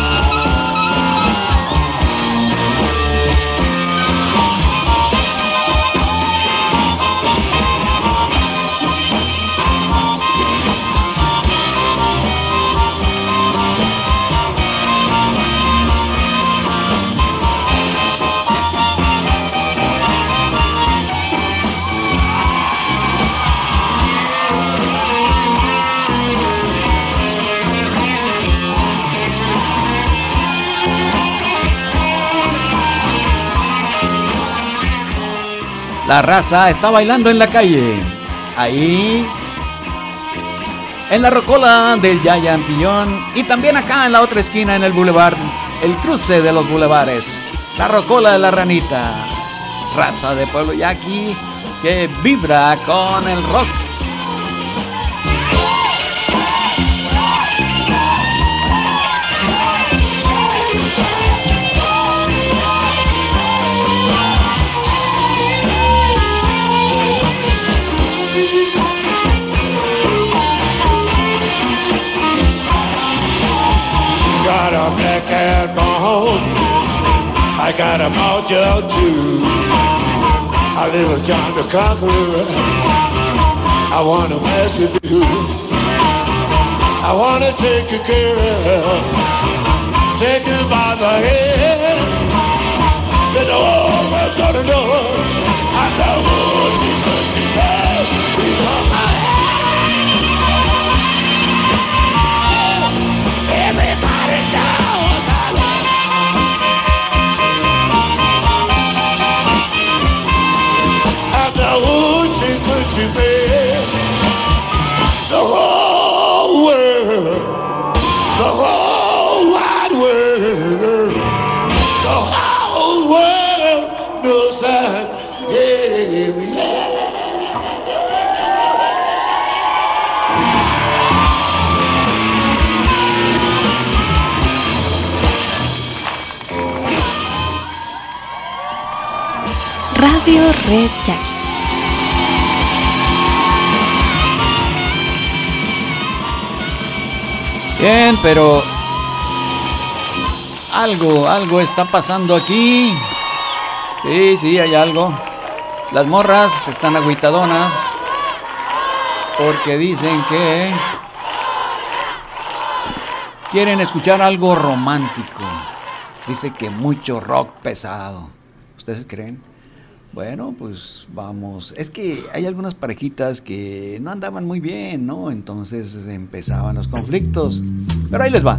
La raza está bailando en la calle. Ahí. En la rocola del Yaya Pillón. Y también acá en la otra esquina en el boulevard. El cruce de los boulevares. La rocola de la ranita. Raza de pueblo yaqui que vibra con el rock. I got a mojo too. I little John the Conqueror. I wanna mess with you. I wanna take you care of. Take you by the head. That the whole world's gonna know. I know what you Radio Red Jackie. Bien, pero algo, algo está pasando aquí. Sí, sí, hay algo. Las morras están agüitadonas porque dicen que quieren escuchar algo romántico. Dice que mucho rock pesado. ¿Ustedes creen? Bueno, pues vamos. Es que hay algunas parejitas que no andaban muy bien, ¿no? Entonces empezaban los conflictos. Pero ahí les va.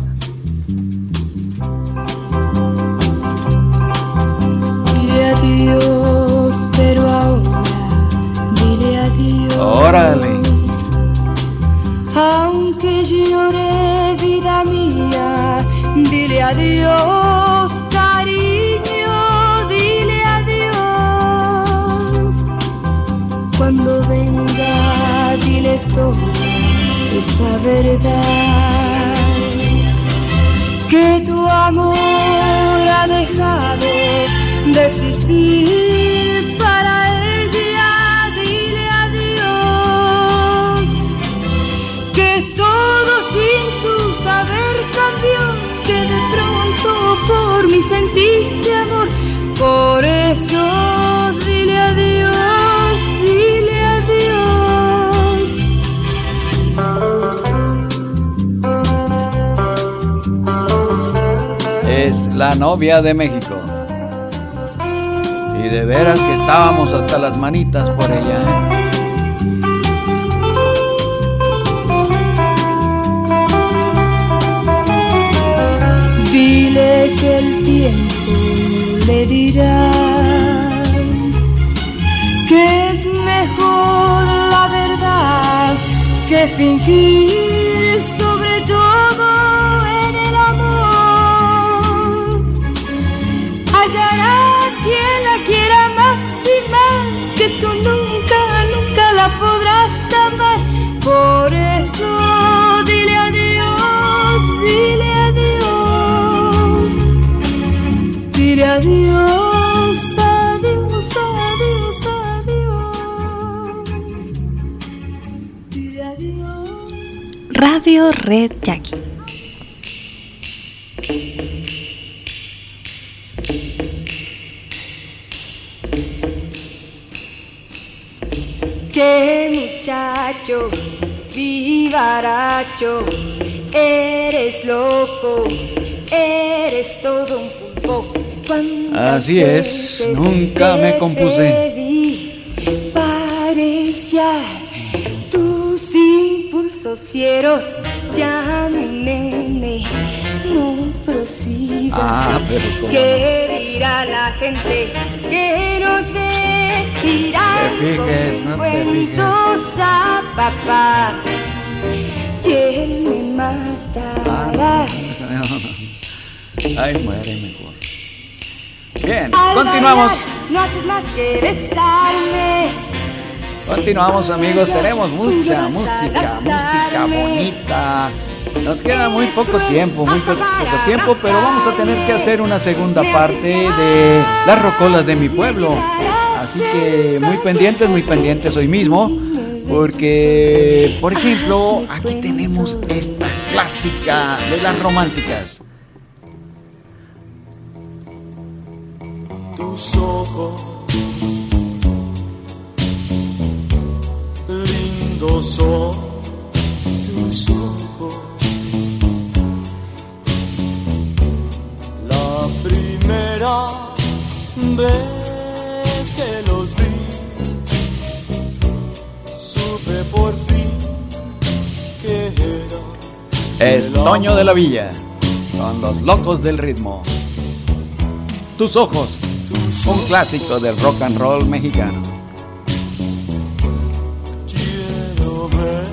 Dile adiós, pero ahora dile adiós. Órale. Aunque llore vida mía, dile adiós, esta verdad. Que tu amor ha dejado de existir para ella, dile adiós que todo sin tu saber cambió, que de pronto por mí sentiste amor, por eso la novia de México. Y de veras que estábamos hasta las manitas por ella. ¿eh? Dile que el tiempo le dirá que es mejor la verdad que fingir Por eso dile adiós, dile adiós. Dile adiós, adiós, adiós, adiós. Dile adiós. Radio Red Jackie. Qué muchacho, vivaracho, eres loco, eres todo un pulpo. ¿Cuántas Así es, nunca me compuse. Parecía tus impulsos fieros, ya mi nene, no prosigas. Ah, pero cómo no. ¿Qué dirá la gente que nos ve? Dirá fijes, no cuentos a papá y él me matará. Ay, muere mejor. Bien, Al continuamos. bailar No haces más que besarme. Continuamos amigos, tenemos mucha música, música bonita. Nos queda muy poco tiempo, muy po- poco tiempo, pero vamos a tener que hacer una segunda parte de las rocolas de mi pueblo. Así que muy pendientes, muy pendientes hoy mismo, porque, por ejemplo, aquí tenemos esta clásica de las románticas. tus ojos, lindos son tus ojos. La primera vez que los vi, supe por fin que era Es Toño de la Villa, con los locos del ritmo. Tus ojos, un clásico del rock and roll mexicano. quiero ver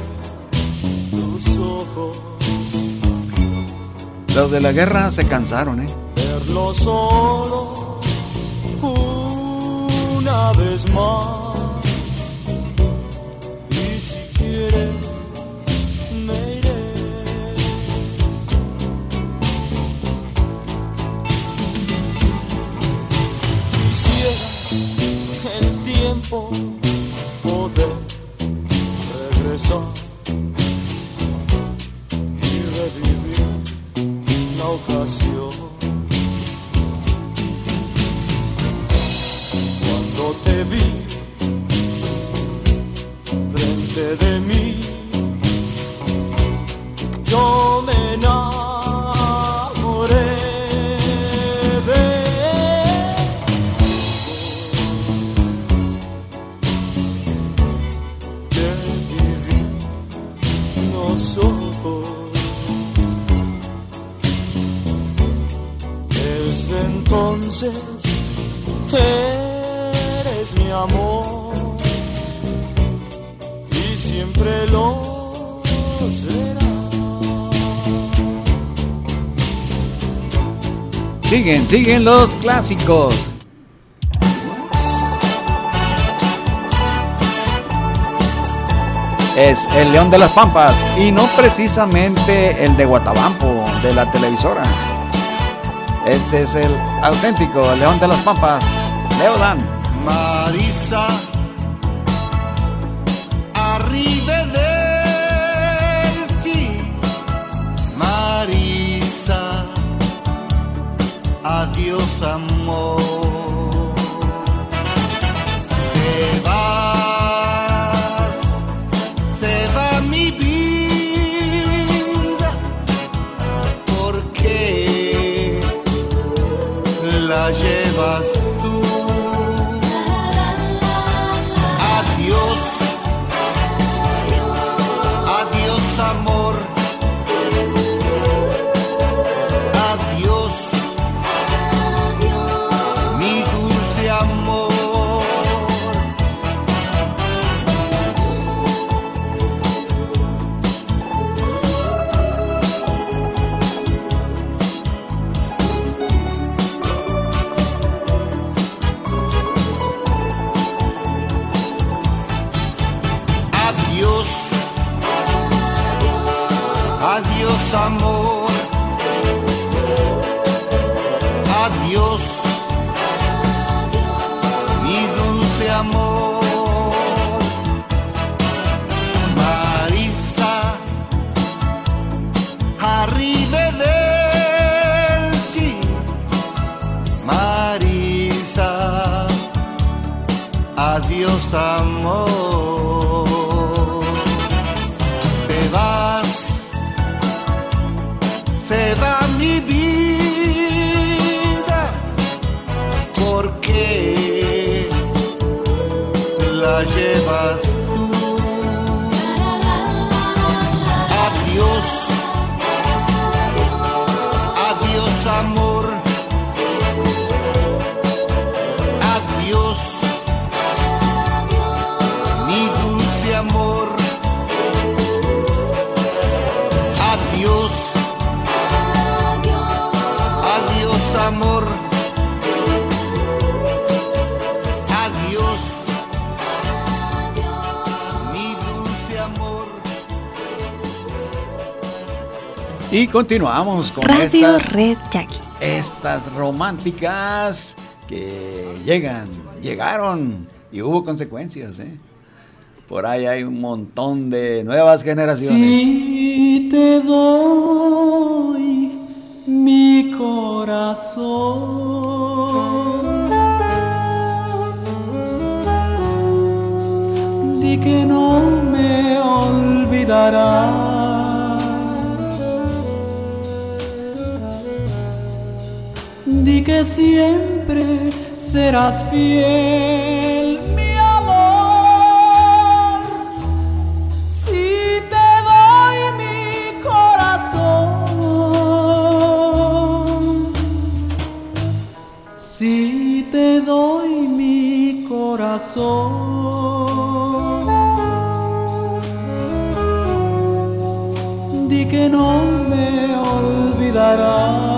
tus ojos. Los de la guerra se cansaron, ¿eh? verlo solo una vez más. Y si quieres, me iré. Quisiera el tiempo poder regresar y revivir la ocasión. Te vi frente de mí, yo me enamoré de que viví los ojos. Desde entonces eres amor y siempre lo será. Siguen, siguen los clásicos. Es el León de las Pampas y no precisamente el de Guatabampo de la televisora. Este es el auténtico León de las Pampas, Leodan. Marisa, arrivederci. Marisa, adiós amor. Continuamos con Radio estas, Red Jackie. estas románticas que llegan, llegaron y hubo consecuencias. ¿eh? Por ahí hay un montón de nuevas generaciones. Si te doy mi corazón, di que no me olvidarás. Di que siempre serás fiel, mi amor. Si te doy mi corazón, si te doy mi corazón, di que no me olvidarás.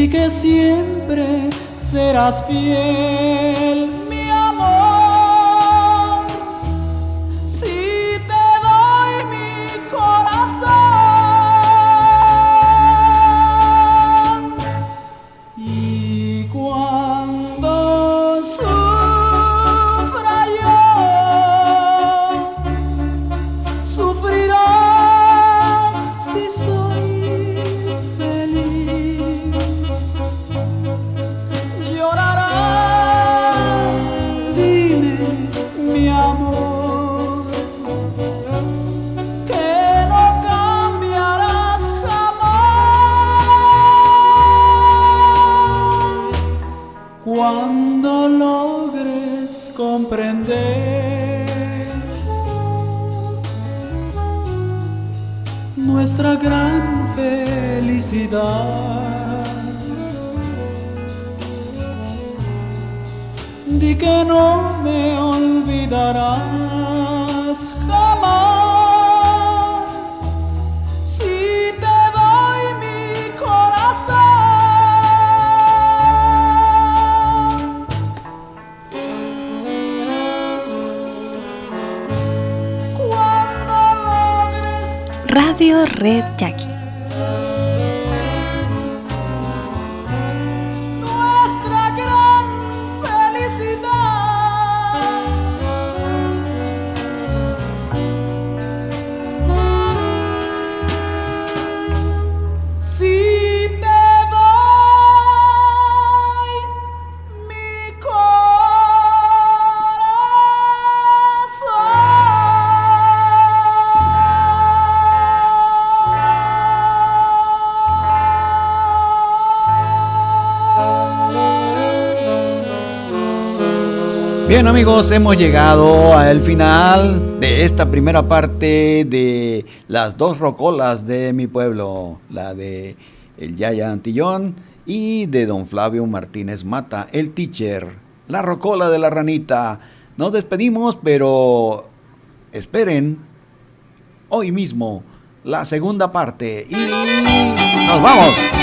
Di que siempre serás fiel, felicidad. Di que no me olvidarás jamás si te doy mi corazón. Cuando logres Radio Red Jackie. Bien amigos, hemos llegado al final de esta primera parte de las dos rocolas de mi pueblo, la de el Yaya Antillón y de don Flavio Martínez Mata, el teacher, la rocola de la ranita. Nos despedimos, pero esperen hoy mismo la segunda parte y nos vamos.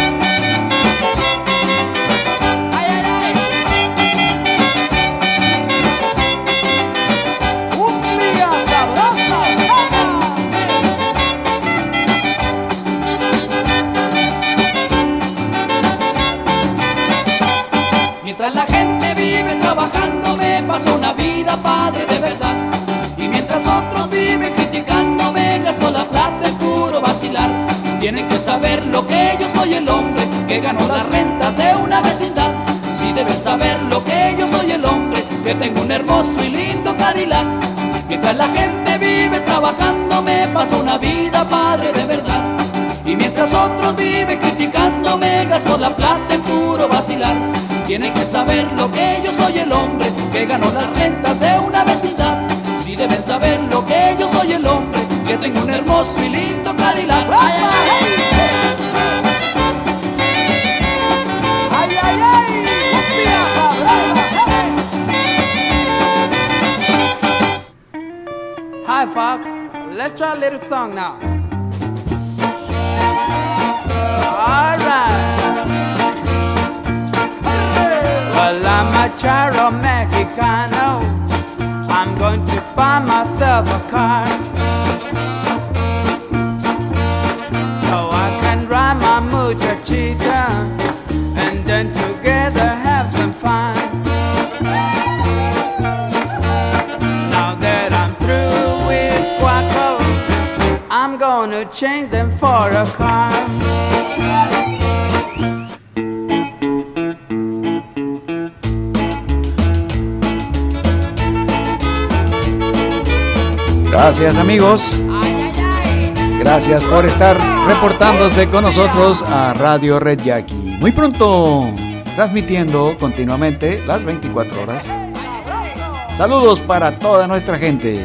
Ganó las rentas de una vecindad Si deben saber lo que yo soy el hombre que tengo un hermoso y lindo Cadillac Mientras la gente vive trabajando me paso una vida padre de verdad y mientras otros viven criticándome, gasto la plata en puro vacilar. Tienen que saber lo que yo soy el hombre que ganó las rentas de una vecindad. Si deben saber lo que yo soy el hombre que tengo un hermoso y Fox. Let's try a little song now. All right. Well, I'm a charro mexicano. I'm going to buy myself a car. Change them for a car. Gracias amigos. Gracias por estar reportándose con nosotros a Radio Red Jackie. Muy pronto, transmitiendo continuamente las 24 horas. Saludos para toda nuestra gente.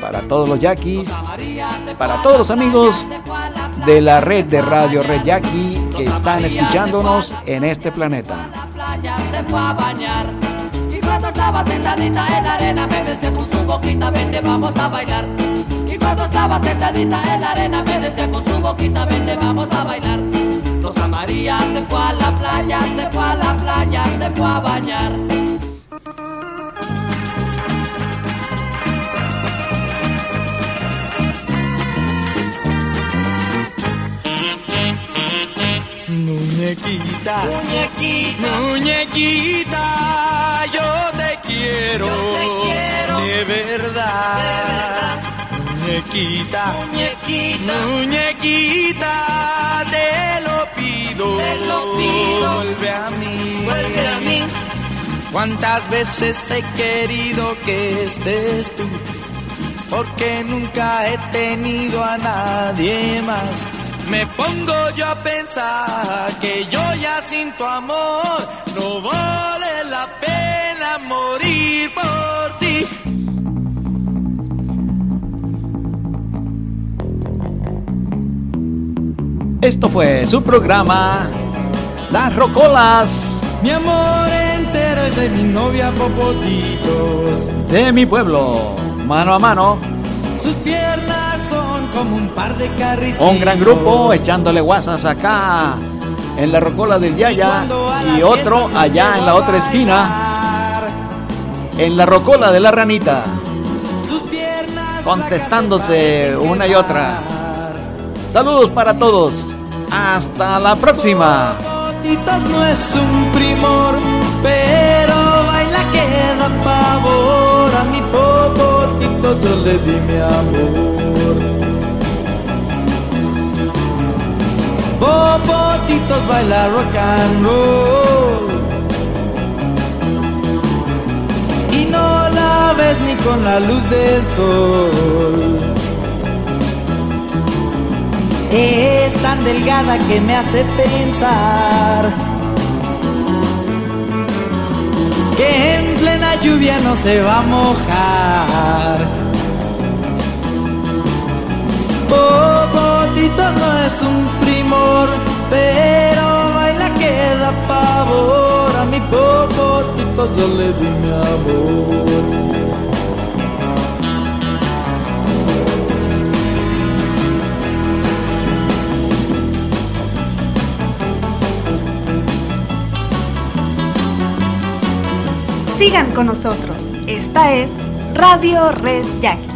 Para todos los yaquis. Para todos los amigos de la red de Radio Red Jackie que están escuchándonos en este planeta. Y cuando estaba sentadita en la arena me decía con su boquita, vente vamos a bailar. Y cuando estaba sentadita en la arena me decía con su boquita, vente vamos a bailar. Rosa María se fue a la playa, se fue a la playa, se fue a bañar. Muñequita, yo te quiero, de, verdad. Muñequita, muñequita, muñequita, te lo pido, te lo pido, vuelve a mí, vuelve a mí. Cuántas veces he querido que estés tú, porque nunca he tenido a nadie más. Me pongo yo a pensar que yo ya sin tu amor no vale la pena morir por ti. Esto fue su programa Las Rocolas Mi amor entero es de mi novia Popotitos. de mi pueblo. Mano a mano, Sus piernas como un par de un gran grupo echándole guasas acá en la Rocola del Yaya y otro allá en la otra esquina en la Rocola de la Ranita. Contestándose una y otra. Saludos para todos. Hasta la próxima. Popotitos no es un primor, pero baila que da pavor. A mi Popotitos yo le di mi amor. Popotitos baila rock and roll. Y no la ves ni con la luz del sol. Es tan delgada que me hace pensar que en plena lluvia no se va a mojar. Popotito no es un primor, pero baila que da pavor. A mi popotito yo le di mi amor. Sigan con nosotros. Esta es Radio Red Jackie.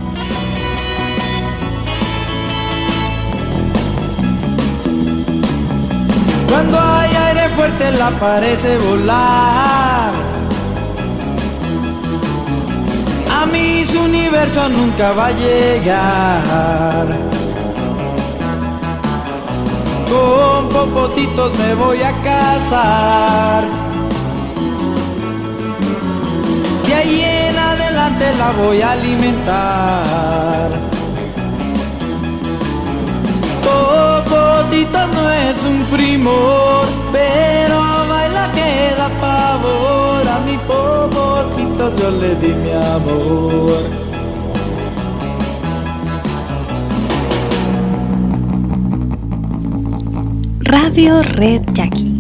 Cuando hay aire fuerte la parece volar. A mis universo nunca va a llegar. Con popotitos me voy a casar. De ahí en adelante la voy a alimentar. Popotito no es un primor, pero baila que da pavor. A mi popotito yo le di mi amor. Radio Red Jackie.